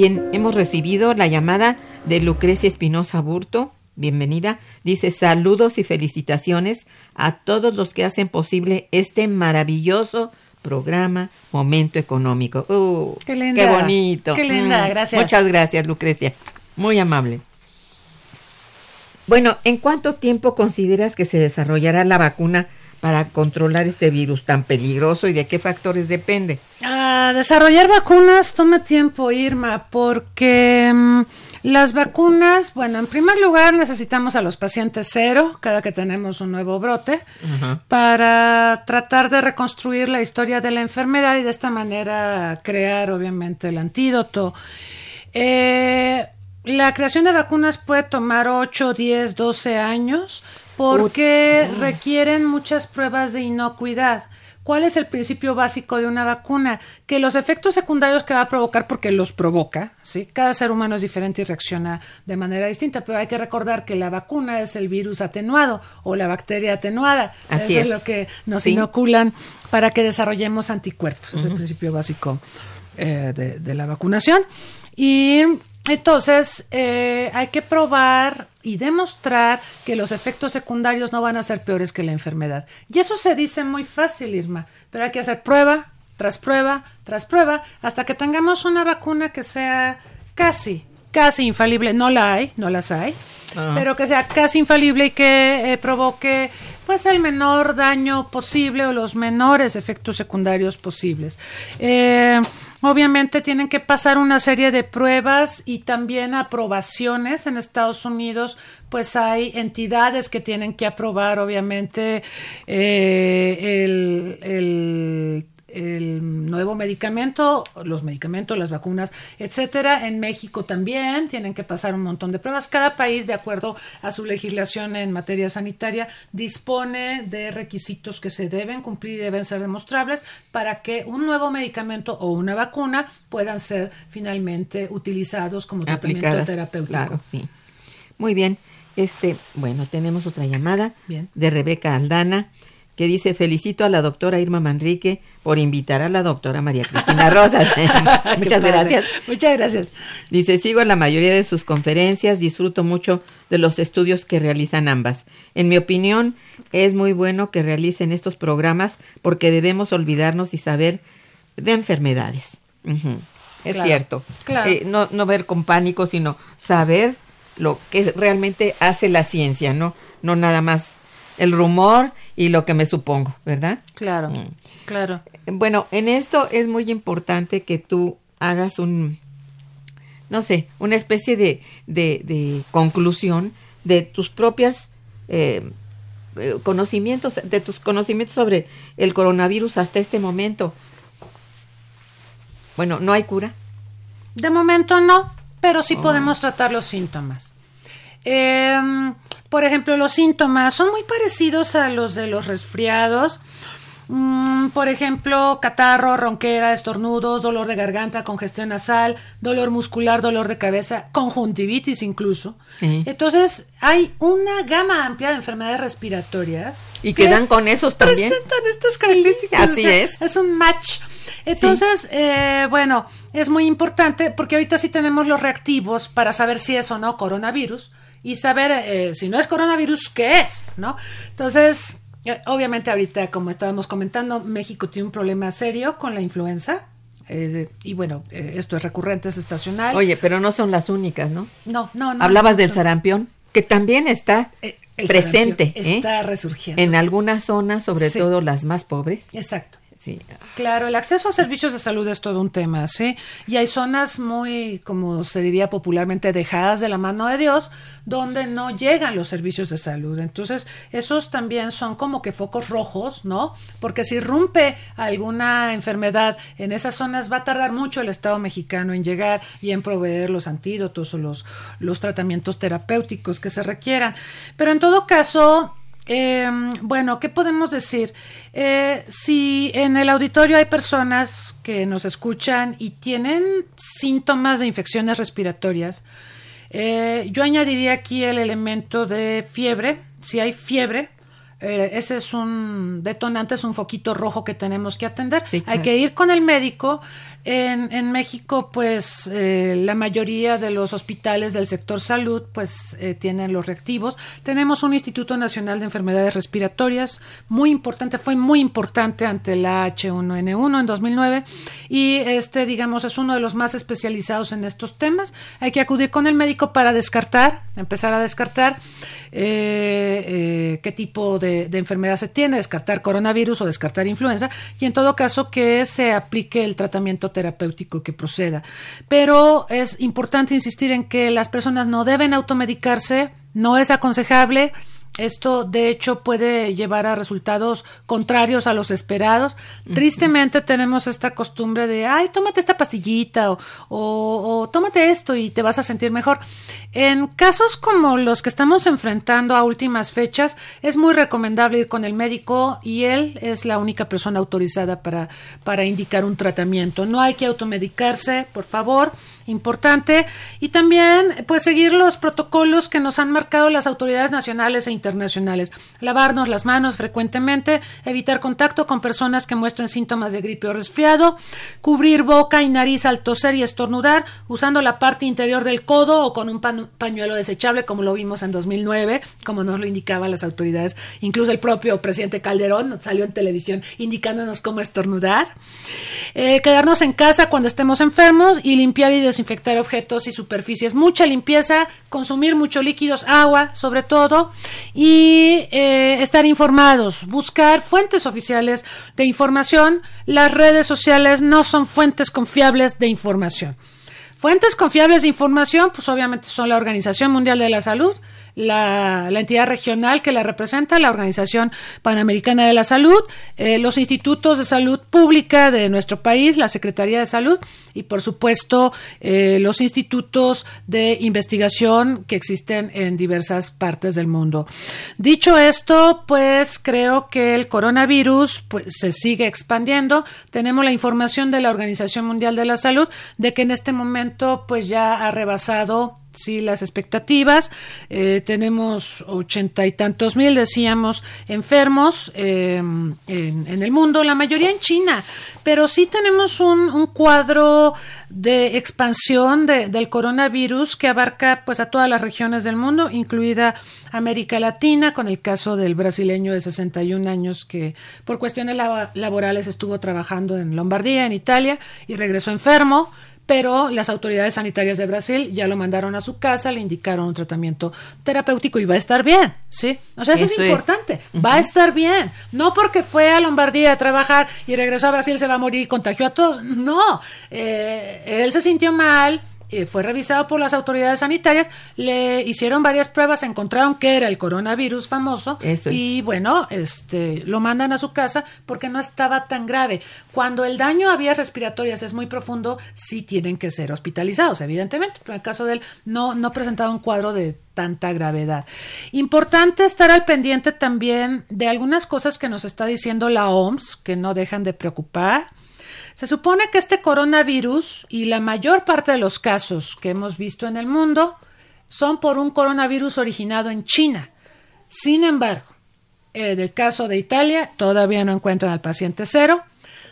Bien, hemos recibido la llamada de Lucrecia Espinosa Burto. Bienvenida. Dice saludos y felicitaciones a todos los que hacen posible este maravilloso programa Momento Económico. Uh, Qué linda. Qué bonito. Qué linda, Mm, gracias. Muchas gracias, Lucrecia. Muy amable. Bueno, ¿en cuánto tiempo consideras que se desarrollará la vacuna para controlar este virus tan peligroso y de qué factores depende? Ah, desarrollar vacunas toma tiempo, Irma, porque mm, las vacunas, bueno, en primer lugar necesitamos a los pacientes cero cada que tenemos un nuevo brote para tratar de reconstruir la historia de la enfermedad y de esta manera crear, obviamente, el antídoto. Eh, la creación de vacunas puede tomar 8, 10, 12 años porque requieren muchas pruebas de inocuidad. ¿Cuál es el principio básico de una vacuna? Que los efectos secundarios que va a provocar, porque los provoca, ¿sí? Cada ser humano es diferente y reacciona de manera distinta, pero hay que recordar que la vacuna es el virus atenuado o la bacteria atenuada. Así Eso es es. lo que nos Sí. inoculan para que desarrollemos anticuerpos. Es el principio básico eh, de, de la vacunación. Y entonces eh, hay que probar y demostrar que los efectos secundarios no van a ser peores que la enfermedad. Y eso se dice muy fácil, Irma, pero hay que hacer prueba tras prueba tras prueba hasta que tengamos una vacuna que sea casi, casi infalible. No la hay, no las hay, Ajá. pero que sea casi infalible y que eh, provoque pues el menor daño posible o los menores efectos secundarios posibles. Eh, obviamente tienen que pasar una serie de pruebas y también aprobaciones en Estados Unidos, pues hay entidades que tienen que aprobar obviamente eh, el, el el nuevo medicamento, los medicamentos, las vacunas, etcétera. En México también tienen que pasar un montón de pruebas. Cada país, de acuerdo a su legislación en materia sanitaria, dispone de requisitos que se deben cumplir y deben ser demostrables para que un nuevo medicamento o una vacuna puedan ser finalmente utilizados como tratamiento Aplicadas. terapéutico. Claro, sí. Muy bien. Este, bueno, tenemos otra llamada Bien. de Rebeca Aldana que dice felicito a la doctora Irma Manrique por invitar a la doctora María Cristina Rosas. Muchas gracias. Muchas gracias. Dice, sigo la mayoría de sus conferencias, disfruto mucho de los estudios que realizan ambas. En mi opinión, es muy bueno que realicen estos programas porque debemos olvidarnos y saber de enfermedades. Es Claro, cierto. claro. Eh, no, no ver con pánico, sino saber lo que realmente hace la ciencia, ¿no? No nada más el rumor y lo que me supongo, ¿verdad? Claro, Mm. claro. Bueno, en esto es muy importante que tú hagas un, no sé, una especie de, de, de conclusión de tus propias eh, eh, conocimientos, de tus conocimientos sobre el coronavirus hasta este momento. Bueno, no hay cura. De momento no, pero sí podemos tratar los síntomas. Em, por ejemplo, los síntomas son muy parecidos a los de los resfriados. Mm, por ejemplo, catarro, ronquera, estornudos, dolor de garganta, congestión nasal, dolor muscular, dolor de cabeza, conjuntivitis incluso. Entonces, hay una gama amplia de enfermedades respiratorias. Y que dan con esos también. Presentan estas características. así o sea, es. Es un match. Entonces, eh, bueno, es muy importante porque ahorita sí tenemos los reactivos para saber si es o no coronavirus y saber eh, si no es coronavirus, ¿qué es? ¿No? Entonces, eh, obviamente ahorita, como estábamos comentando, México tiene un problema serio con la influenza. eh, y bueno, eh, esto es recurrente, es estacional. Oye, pero no son las únicas, ¿no? no, no, no. Hablabas no, del sarampión, que también está presente. Está resurgiendo. en algunas zonas, sobre Sí. todo las más pobres. Exacto. Sí. Claro, el acceso a servicios de salud es todo un tema, ¿sí? Y hay zonas muy, como se diría popularmente, dejadas de la mano de Dios, donde no llegan los servicios de salud. Entonces, esos también son como que focos rojos, ¿no? Porque si irrumpe alguna enfermedad en esas zonas, va a tardar mucho el Estado mexicano en llegar y en proveer los antídotos o los, los tratamientos terapéuticos que se requieran. Pero en todo caso, eh, bueno, ¿qué podemos decir? Eh, si en el auditorio hay personas que nos escuchan y tienen síntomas de infecciones respiratorias, eh, yo añadiría aquí el elemento de fiebre. Si hay fiebre, eh, ese es un detonante, es un foquito rojo que tenemos que atender. Sí, Hay que ir con el médico. En, México, pues eh, la mayoría de los hospitales del sector salud, pues eh, tienen los reactivos. Tenemos un Instituto Nacional de Enfermedades Respiratorias, muy importante, fue muy importante ante la H1N1 en 2009 y este, digamos, es uno de los más especializados en estos temas. Hay que acudir con el médico para descartar, empezar a descartar eh, qué tipo de enfermedad se tiene, descartar coronavirus o descartar influenza y en todo caso que se aplique el tratamiento terapéutico que proceda. Pero es importante insistir en que las personas no deben automedicarse, no es aconsejable. Esto, de hecho, puede llevar a resultados contrarios a los esperados. Tristemente tenemos esta costumbre de, ay, tómate esta pastillita o, o, tómate esto y te vas a sentir mejor. En casos como los que estamos enfrentando a últimas fechas, es muy recomendable ir con el médico y él es la única persona autorizada para, para indicar un tratamiento. No hay que automedicarse, por favor, importante. Y también, pues, seguir los protocolos que nos han marcado las autoridades nacionales e internacionales. Lavarnos las manos frecuentemente, evitar contacto con personas que muestren síntomas de gripe o resfriado, cubrir boca y nariz al toser y estornudar, usando la parte interior del codo o con un pañuelo desechable, como lo vimos en 2009, como nos lo indicaban las autoridades. Incluso el propio presidente Calderón salió en televisión indicándonos cómo estornudar. Eh, quedarnos en casa cuando estemos enfermos y limpiar y desinfectar objetos y superficies. Mucha limpieza, consumir muchos líquidos, agua sobre todo, y eh, estar informados, buscar fuentes oficiales de información. Las redes sociales no son fuentes confiables de información. Fuentes confiables de información, pues obviamente son la Organización Mundial de la Salud, la, entidad regional que la representa, la Organización Panamericana de la Salud, eh, los institutos de salud pública de nuestro país, la Secretaría de Salud y, por supuesto, eh, los institutos de investigación que existen en diversas partes del mundo. Dicho esto, pues creo que el coronavirus pues, se sigue expandiendo. Tenemos la información de la Organización Mundial de la Salud de que en este momento pues ya ha rebasado sí las expectativas. Eh, tenemos ochenta y tantos mil, decíamos, enfermos eh, en, en, el mundo, la mayoría en China, pero sí tenemos un, cuadro de expansión de, del coronavirus que abarca pues a todas las regiones del mundo, incluida América Latina, con el caso del brasileño de 61 años que por cuestiones laborales estuvo trabajando en Lombardía, en Italia, y regresó enfermo pero las autoridades sanitarias de Brasil ya lo mandaron a su casa, le indicaron un tratamiento terapéutico y va a estar bien, ¿sí? O sea, eso, eso es importante, es. va a estar bien. No porque fue a Lombardía a trabajar y regresó a Brasil se va a morir y contagió a todos, no. Eh, él se sintió mal, eh, fue revisado por las autoridades sanitarias, le hicieron varias pruebas, encontraron que era el coronavirus famoso Eso es. y bueno, este lo mandan a su casa porque no estaba tan grave. Cuando el daño a vías respiratorias es muy profundo, sí tienen que ser hospitalizados, evidentemente, pero en el caso de él no, no presentaba un cuadro de tanta gravedad. Importante estar al pendiente también de algunas cosas que nos está diciendo la OMS, que no dejan de preocupar. Se supone que este coronavirus y la mayor parte de los casos que hemos visto en el mundo son por un coronavirus originado en China. Sin embargo, en el caso de Italia todavía no encuentran al paciente cero.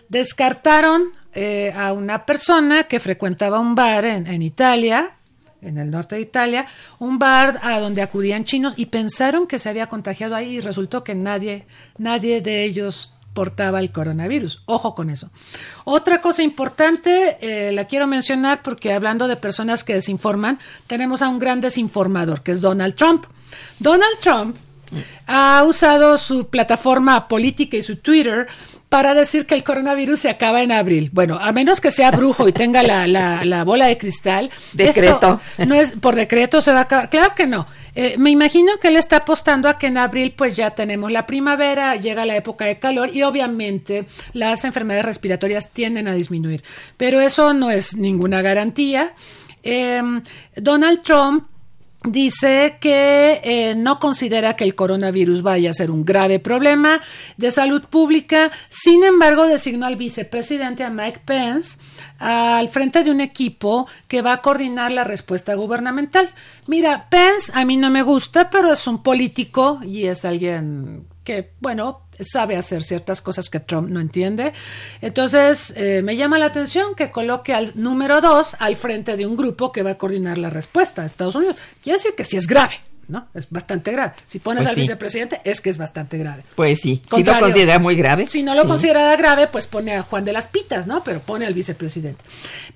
Descartaron eh, a una persona que frecuentaba un bar en, en Italia, en el norte de Italia, un bar a donde acudían chinos y pensaron que se había contagiado ahí y resultó que nadie, nadie de ellos portaba el coronavirus. Ojo con eso. Otra cosa importante, eh, la quiero mencionar porque hablando de personas que desinforman, tenemos a un gran desinformador, que es Donald Trump. Donald Trump ha usado su plataforma política y su Twitter para decir que el coronavirus se acaba en abril. Bueno, a menos que sea brujo y tenga la, la, la bola de cristal. Decreto. no es por decreto se va a acabar. Claro que no. Eh, me imagino que él está apostando a que en abril pues ya tenemos la primavera, llega la época de calor y obviamente las enfermedades respiratorias tienden a disminuir. Pero eso no es ninguna garantía. Eh, Donald Trump dice que eh, no considera que el coronavirus vaya a ser un grave problema de salud pública. Sin embargo, designó al vicepresidente, a Mike Pence, al frente de un equipo que va a coordinar la respuesta gubernamental. Mira, Pence a mí no me gusta, pero es un político y es alguien que, bueno, sabe hacer ciertas cosas que Trump no entiende. Entonces, eh, me llama la atención que coloque al número dos al frente de un grupo que va a coordinar la respuesta a Estados Unidos. Quiere decir que sí es grave. ¿No? Es bastante grave. Si pones Pues al sí. vicepresidente, es que es bastante grave. Pues sí, si lo Contrario. considera muy grave. Si no lo sí. considera grave, pues pone a Juan de las Pitas, ¿no? Pero pone al vicepresidente.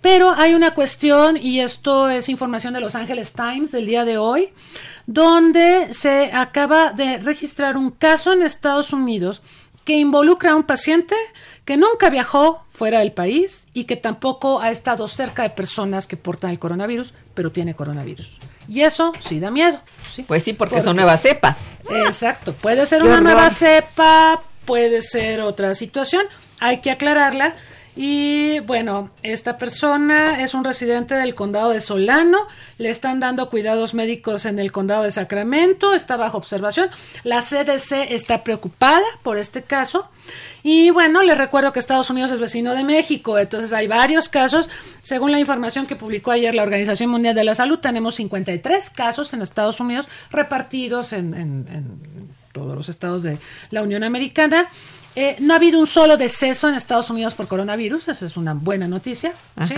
Pero hay una cuestión, y esto es información de Los Angeles Times del día de hoy, donde se acaba de registrar un caso en Estados Unidos que involucra a un paciente que nunca viajó fuera del país y que tampoco ha estado cerca de personas que portan el coronavirus, pero tiene coronavirus. Y eso sí da miedo. ¿sí? Pues sí, porque son nuevas cepas. Exacto, puede ser Qué una horror. nueva cepa, puede ser otra situación, hay que aclararla. Y bueno, esta persona es un residente del condado de Solano, le están dando cuidados médicos en el condado de Sacramento, está bajo observación. La CDC está preocupada por este caso. Y bueno, les recuerdo que Estados Unidos es vecino de México, entonces hay varios casos. Según la información que publicó ayer la Organización Mundial de la Salud, tenemos 53 casos en Estados Unidos repartidos en, en- todos los estados de la Unión Americana. Eh, no ha habido un solo deceso en Estados Unidos por coronavirus, esa es una buena noticia. ¿sí?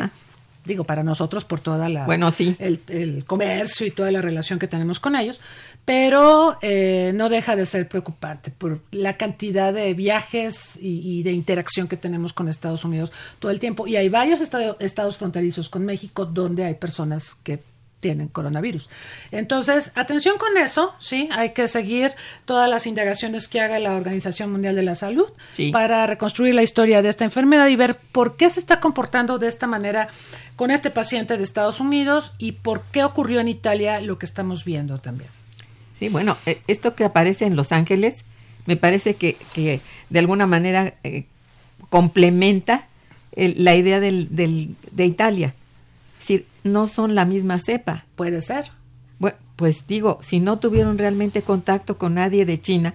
Digo, para nosotros por toda la Bueno, sí. el, el comercio y toda la relación que tenemos con ellos, pero eh, no deja de ser preocupante por la cantidad de viajes y, y de interacción que tenemos con Estados Unidos todo el tiempo. Y hay varios estado- estados fronterizos con México donde hay personas que tienen coronavirus. Entonces, atención con eso, sí, hay que seguir todas las indagaciones que haga la Organización Mundial de la Salud Sí. para reconstruir la historia de esta enfermedad y ver por qué se está comportando de esta manera con este paciente de Estados Unidos y por qué ocurrió en Italia lo que estamos viendo también. Sí, bueno, eh, esto que aparece en Los Ángeles me parece que, que de alguna manera eh, complementa el- la idea del, del- de Italia. Es decir, no son la misma cepa. Puede ser. Bueno, pues digo, si no tuvieron realmente contacto con nadie de China,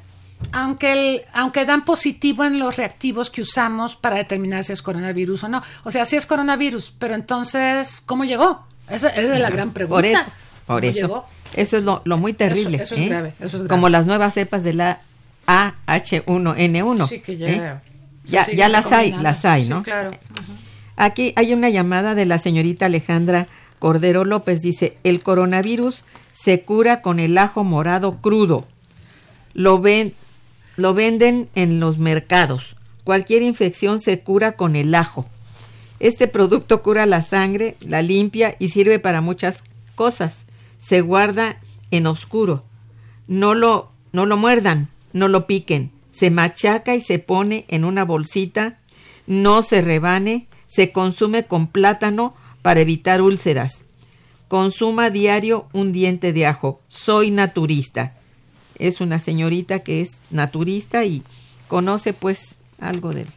Aunque, el, aunque dan positivo en los reactivos que usamos para determinar si es coronavirus o no. O sea, si es coronavirus, pero entonces, ¿cómo llegó? Esa, esa es la gran pregunta. por eso, por ¿Cómo eso. llegó? Eso es lo, lo muy terrible. eso es ¿eh? grave, eso es grave. Como las nuevas cepas de la AH1N1. Sí, que ya, ¿eh? Ya, ya las hay, las hay, Sí, ¿no? claro. Aquí hay una llamada de la señorita Alejandra Cordero López. Dice, el coronavirus se cura con el ajo morado crudo. Lo, ven, lo venden en los mercados. Cualquier infección se cura con el ajo. Este producto cura la sangre, la limpia y sirve para muchas cosas. Se guarda en oscuro. No lo, no lo muerdan, no lo piquen. Se machaca y se pone en una bolsita. No se rebane. Se consume con plátano para evitar úlceras. Consuma diario un diente de ajo. Soy naturista. Es una señorita que es naturista y conoce pues algo de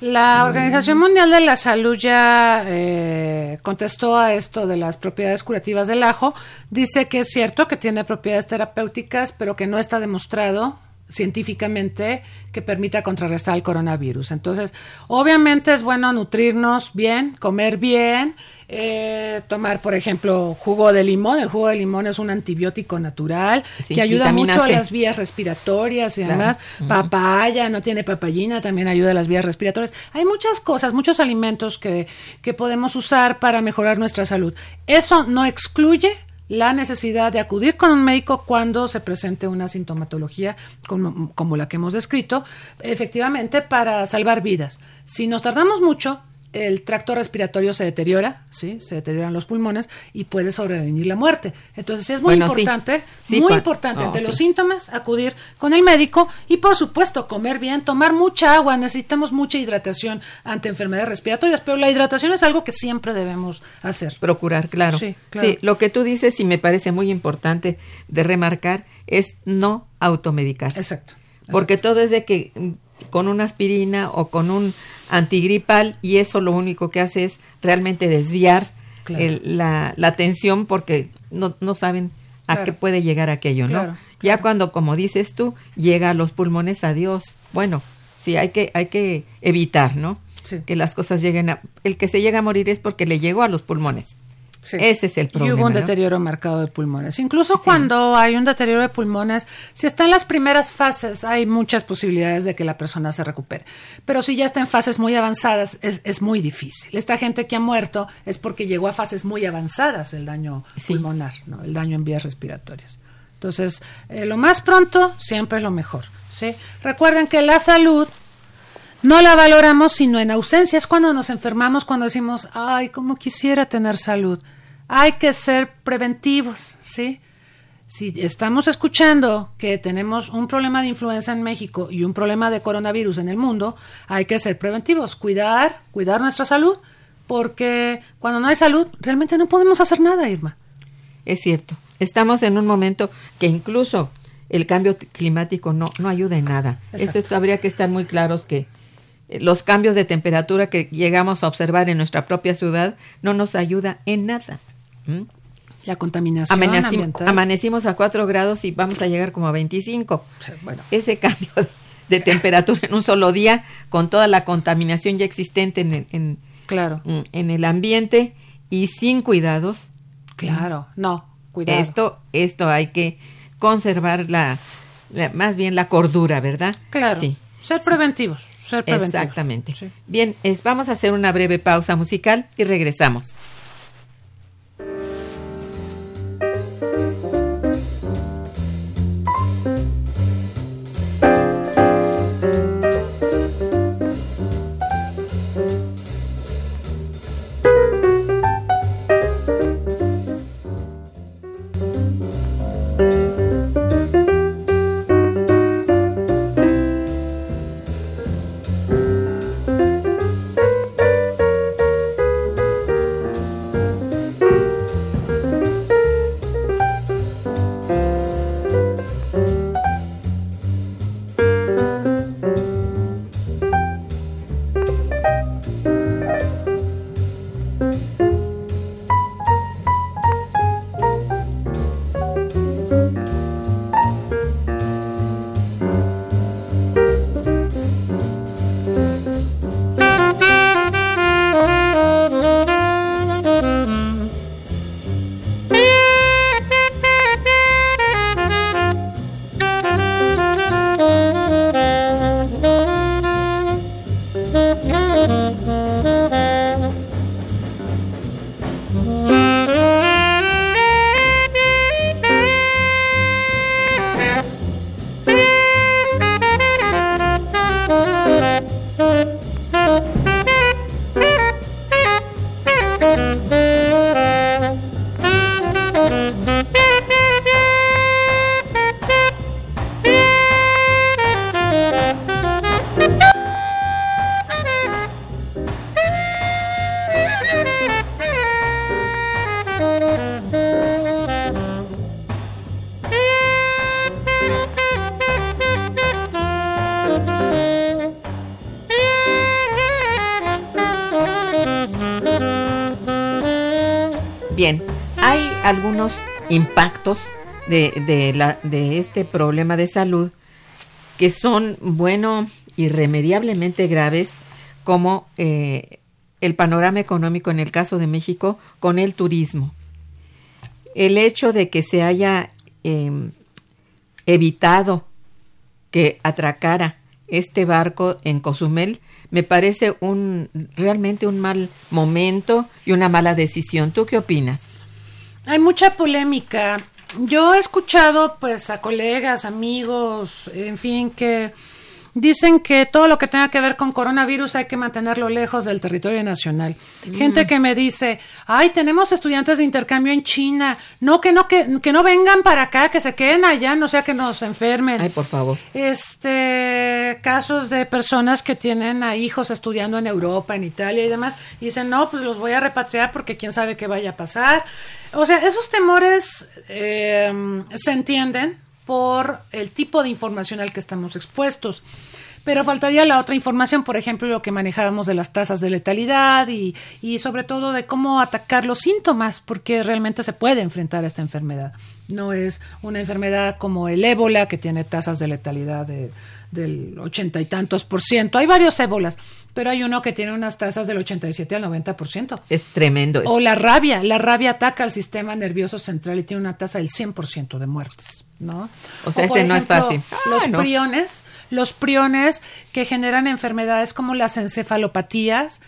La Organización Mundial de la Salud ya eh, contestó a esto de las propiedades curativas del ajo. Dice que es cierto que tiene propiedades terapéuticas, pero que no está demostrado científicamente que permita contrarrestar el coronavirus. Entonces, obviamente es bueno nutrirnos bien, comer bien, eh, tomar, por ejemplo, jugo de limón. El jugo de limón es un antibiótico natural Sí, que ayuda mucho C. a las vías respiratorias y Claro. demás. Ujú. Papaya, no tiene papayina, también ayuda a las vías respiratorias. Hay muchas cosas, muchos alimentos que, que podemos usar para mejorar nuestra salud. Eso no excluye la necesidad de acudir con un médico cuando se presente una sintomatología como, como la que hemos descrito, efectivamente para salvar vidas. Si nos tardamos mucho, el tracto respiratorio se deteriora, ¿sí? Se deterioran los pulmones y puede sobrevenir la muerte. Entonces es muy Bueno, importante, Sí, muy importante ante los sí. síntomas, acudir con el médico y por supuesto comer bien, tomar mucha agua, necesitamos mucha hidratación ante enfermedades respiratorias, pero la hidratación es algo que siempre debemos hacer. procurar, claro. Sí, claro. Sí, lo que tú dices y me parece muy importante de remarcar es no automedicarse. Exacto. Porque todo es de que con una aspirina o con un antigripal y eso lo único que hace es realmente desviar Claro. el- la, la atención porque no, no saben a Claro. qué puede llegar aquello, ¿no? Ya cuando, como dices tú, llega a los pulmones, adiós. Bueno, sí, hay que, hay que evitar, ¿no? Sí. Que las cosas lleguen a... El que se llega a morir es porque le llegó a los pulmones. Sí. Ese es el Y problema. hubo un ¿no? deterioro marcado de pulmones. Incluso Sí. cuando hay un deterioro de pulmones, si está en las primeras fases, hay muchas posibilidades de que la persona se recupere. Pero si ya está en fases muy avanzadas, es, es muy difícil. Esta gente que ha muerto es porque llegó a fases muy avanzadas el daño Sí. pulmonar, ¿no? el daño en vías respiratorias. Entonces, eh, lo más pronto siempre es lo mejor. ¿sí? Recuerden que la salud no la valoramos sino en ausencia. Es cuando nos enfermamos, cuando decimos, ay, cómo quisiera tener salud. Hay que ser preventivos, ¿sí? Si estamos escuchando que tenemos un problema de influenza en México y un problema de coronavirus en el mundo, hay que ser preventivos, cuidar, cuidar nuestra salud, porque cuando no hay salud, realmente no podemos hacer nada, Irma. Es cierto. Estamos en un momento que incluso el cambio climático no, no ayuda en nada. Exacto. Eso habría que estar muy claros que los cambios de temperatura que llegamos a observar en nuestra propia ciudad no nos ayuda en nada. ¿Mm? La contaminación Amaneci- ambiental. amanecimos a 4 grados y vamos a llegar como a 25. Sí, bueno. Ese cambio de temperatura en un solo día, con toda la contaminación ya existente en, en, Claro, en el ambiente y sin cuidados, claro. No, cuidado. esto, esto hay que conservar la, la- más bien la cordura, ¿verdad? Claro. Sí. Ser preventivos. Ser. Exactamente. Sí. Bien, es, vamos a hacer una breve pausa musical y regresamos. Algunos impactos de, de, la, de este problema de salud que son, bueno, irremediablemente graves, como eh, el panorama económico en el caso de México con el turismo. El hecho de que se haya eh, evitado que atracara este barco en Cozumel me parece un realmente un mal momento y una mala decisión. ¿Tú qué opinas? Hay mucha polémica. Yo he escuchado pues a colegas, amigos, en fin, que Dicen que todo lo que tenga que ver con coronavirus hay que mantenerlo lejos del territorio nacional. Gente que me dice, ay, tenemos estudiantes de intercambio en China, no que no que, que no vengan para acá, que se queden allá, no sea que nos enfermen. Ay, por favor. Este casos de personas que tienen a hijos estudiando en Europa, en Italia y demás, y dicen, no, pues los voy a repatriar porque quién sabe qué vaya a pasar. O sea, esos temores eh, se entienden por el tipo de información al que estamos expuestos. Pero faltaría la otra información, por ejemplo, lo que manejábamos de las tasas de letalidad y, y sobre todo de cómo atacar los síntomas, porque realmente se puede enfrentar a esta enfermedad. No es una enfermedad como el ébola, que tiene tasas de letalidad de, del ochenta y tantos por ciento. Hay varios ébolas, pero hay uno que tiene unas tasas del 87 al 90 por ciento. Es tremendo. Eso. O la rabia. La rabia ataca al sistema nervioso central y tiene una tasa del 100 por ciento de muertes. ¿No? O sea, ese no es fácil. Los Ah, no. priones, los priones que generan enfermedades como las encefalopatías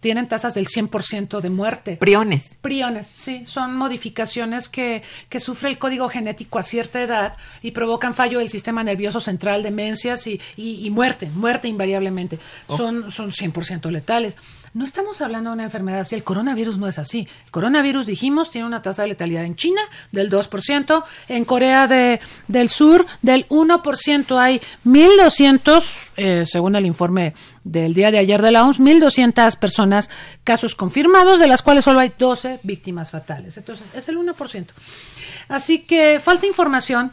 tienen tasas del 100% de muerte. Priones. Priones, sí, son modificaciones que, que sufre el código genético a cierta edad y provocan fallo del sistema nervioso central, demencias y, y, y muerte, muerte invariablemente. Son, son 100% letales. No estamos hablando de una enfermedad así, el coronavirus no es así. El coronavirus, dijimos, tiene una tasa de letalidad en China del 2%, en Corea de, del Sur del 1%. Hay 1.200, eh, según el informe del día de ayer de la OMS, 1.200 personas, casos confirmados, de las cuales solo hay 12 víctimas fatales. Entonces, es el 1%. Así que falta información.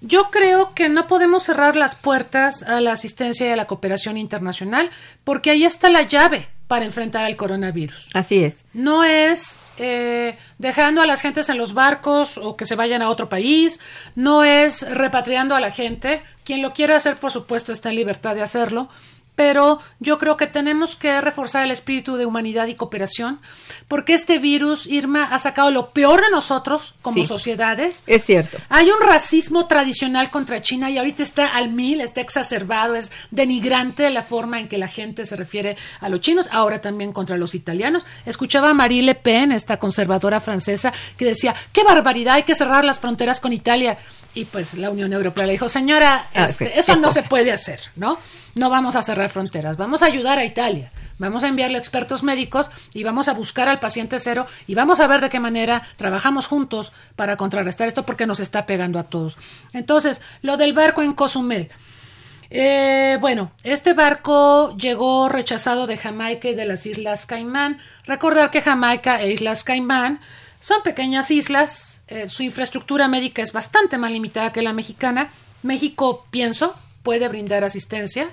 Yo creo que no podemos cerrar las puertas a la asistencia y a la cooperación internacional porque ahí está la llave para enfrentar al coronavirus. Así es. No es eh, dejando a las gentes en los barcos o que se vayan a otro país, no es repatriando a la gente. Quien lo quiera hacer, por supuesto, está en libertad de hacerlo. Pero yo creo que tenemos que reforzar el espíritu de humanidad y cooperación, porque este virus, Irma, ha sacado lo peor de nosotros como Sí. sociedades. Es cierto. Hay un racismo tradicional contra China y ahorita está al mil, está exacerbado, es denigrante la forma en que la gente se refiere a los chinos, ahora también contra los italianos. Escuchaba a Marie Le Pen, esta conservadora francesa, que decía, qué barbaridad, hay que cerrar las fronteras con Italia. Y pues la Unión Europea le dijo, señora, Ah, este, eso no se puede hacer, ¿no? No vamos a cerrar fronteras, vamos a ayudar a Italia. Vamos a enviarle expertos médicos y vamos a buscar al paciente cero y vamos a ver de qué manera trabajamos juntos para contrarrestar esto porque nos está pegando a todos. Entonces, lo del barco en Cozumel. Eh, bueno, este barco llegó rechazado de Jamaica y de las Islas Caimán. Recordar que Jamaica e Islas Caimán son pequeñas islas, eh, su infraestructura médica es bastante más limitada que la mexicana. México, pienso, puede brindar asistencia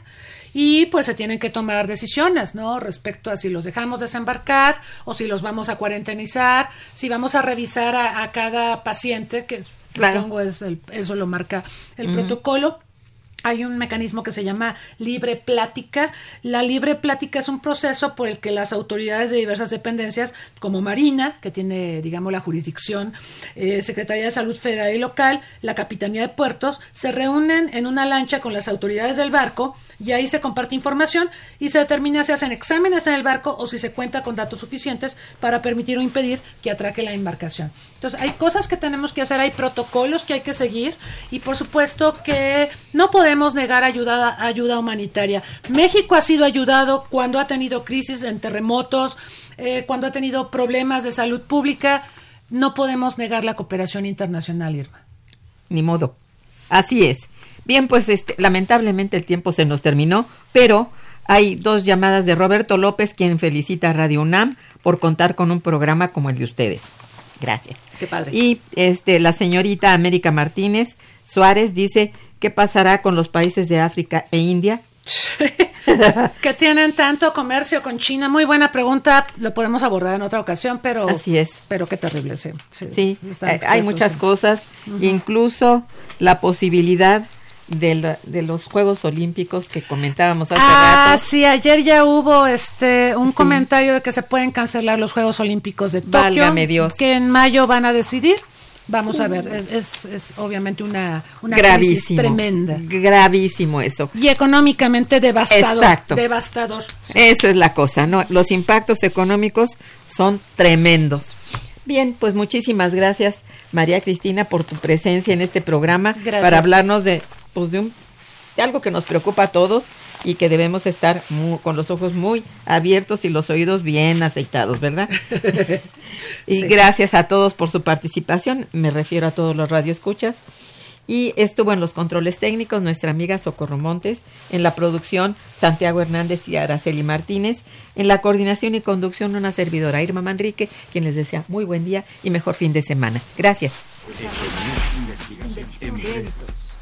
y pues se tienen que tomar decisiones, ¿no? Respecto a si los dejamos desembarcar o si los vamos a cuarentenizar, si vamos a revisar a, a cada paciente, que Claro. supongo es el- eso lo marca el protocolo. Hay un mecanismo que se llama libre plática. La libre plática es un proceso por el que las autoridades de diversas dependencias, como Marina, que tiene, digamos, la jurisdicción, eh, Secretaría de Salud Federal y Local, la Capitanía de Puertos, se reúnen en una lancha con las autoridades del barco y ahí se comparte información y se determina si hacen exámenes en el barco o si se cuenta con datos suficientes para permitir o impedir que atraque la embarcación. Entonces, hay cosas que tenemos que hacer, hay protocolos que hay que seguir y por supuesto que no podemos negar ayuda, ayuda humanitaria. México ha sido ayudado cuando ha tenido crisis en terremotos, eh, cuando ha tenido problemas de salud pública. No podemos negar la cooperación internacional, Irma. Ni modo. Así es. Bien, pues este, lamentablemente el tiempo se nos terminó, pero hay dos llamadas de Roberto López, quien felicita a Radio UNAM por contar con un programa como el de ustedes. Gracias. Qué padre. Y este, la señorita América Martínez Suárez dice, ¿qué pasará con los países de África e India que tienen tanto comercio con China. Muy buena pregunta, lo podemos abordar en otra ocasión, pero Así es. Pero qué terrible, sí. Sí, Sí, están hay- muchas sí. cosas, incluso la posibilidad de, la- de los Juegos Olímpicos que comentábamos hace Ah, rato. sí, ayer ya hubo este un Sí. comentario de que se pueden cancelar los Juegos Olímpicos de Tokio, Válgame Dios. que en mayo van a decidir. Vamos a ver, es, es, es obviamente una, una crisis Gravísimo. tremenda. Gravísimo eso. Y económicamente devastador. Exacto. Devastador. Eso es la cosa, ¿no? Los impactos económicos son tremendos. Bien, pues muchísimas gracias, María Cristina, por tu presencia en este programa Gracias. para hablarnos de, pues, de, un- de algo que nos preocupa a todos y que debemos estar con los ojos muy abiertos y los oídos bien aceitados, ¿verdad? y Sí. gracias a todos por su participación, me refiero a todos los radioescuchas. Y estuvo en los controles técnicos nuestra amiga Socorro Montes, en la producción Santiago Hernández y Araceli Martínez, en la coordinación y conducción una servidora Irma Manrique, quien les desea muy buen día y mejor fin de semana. Gracias.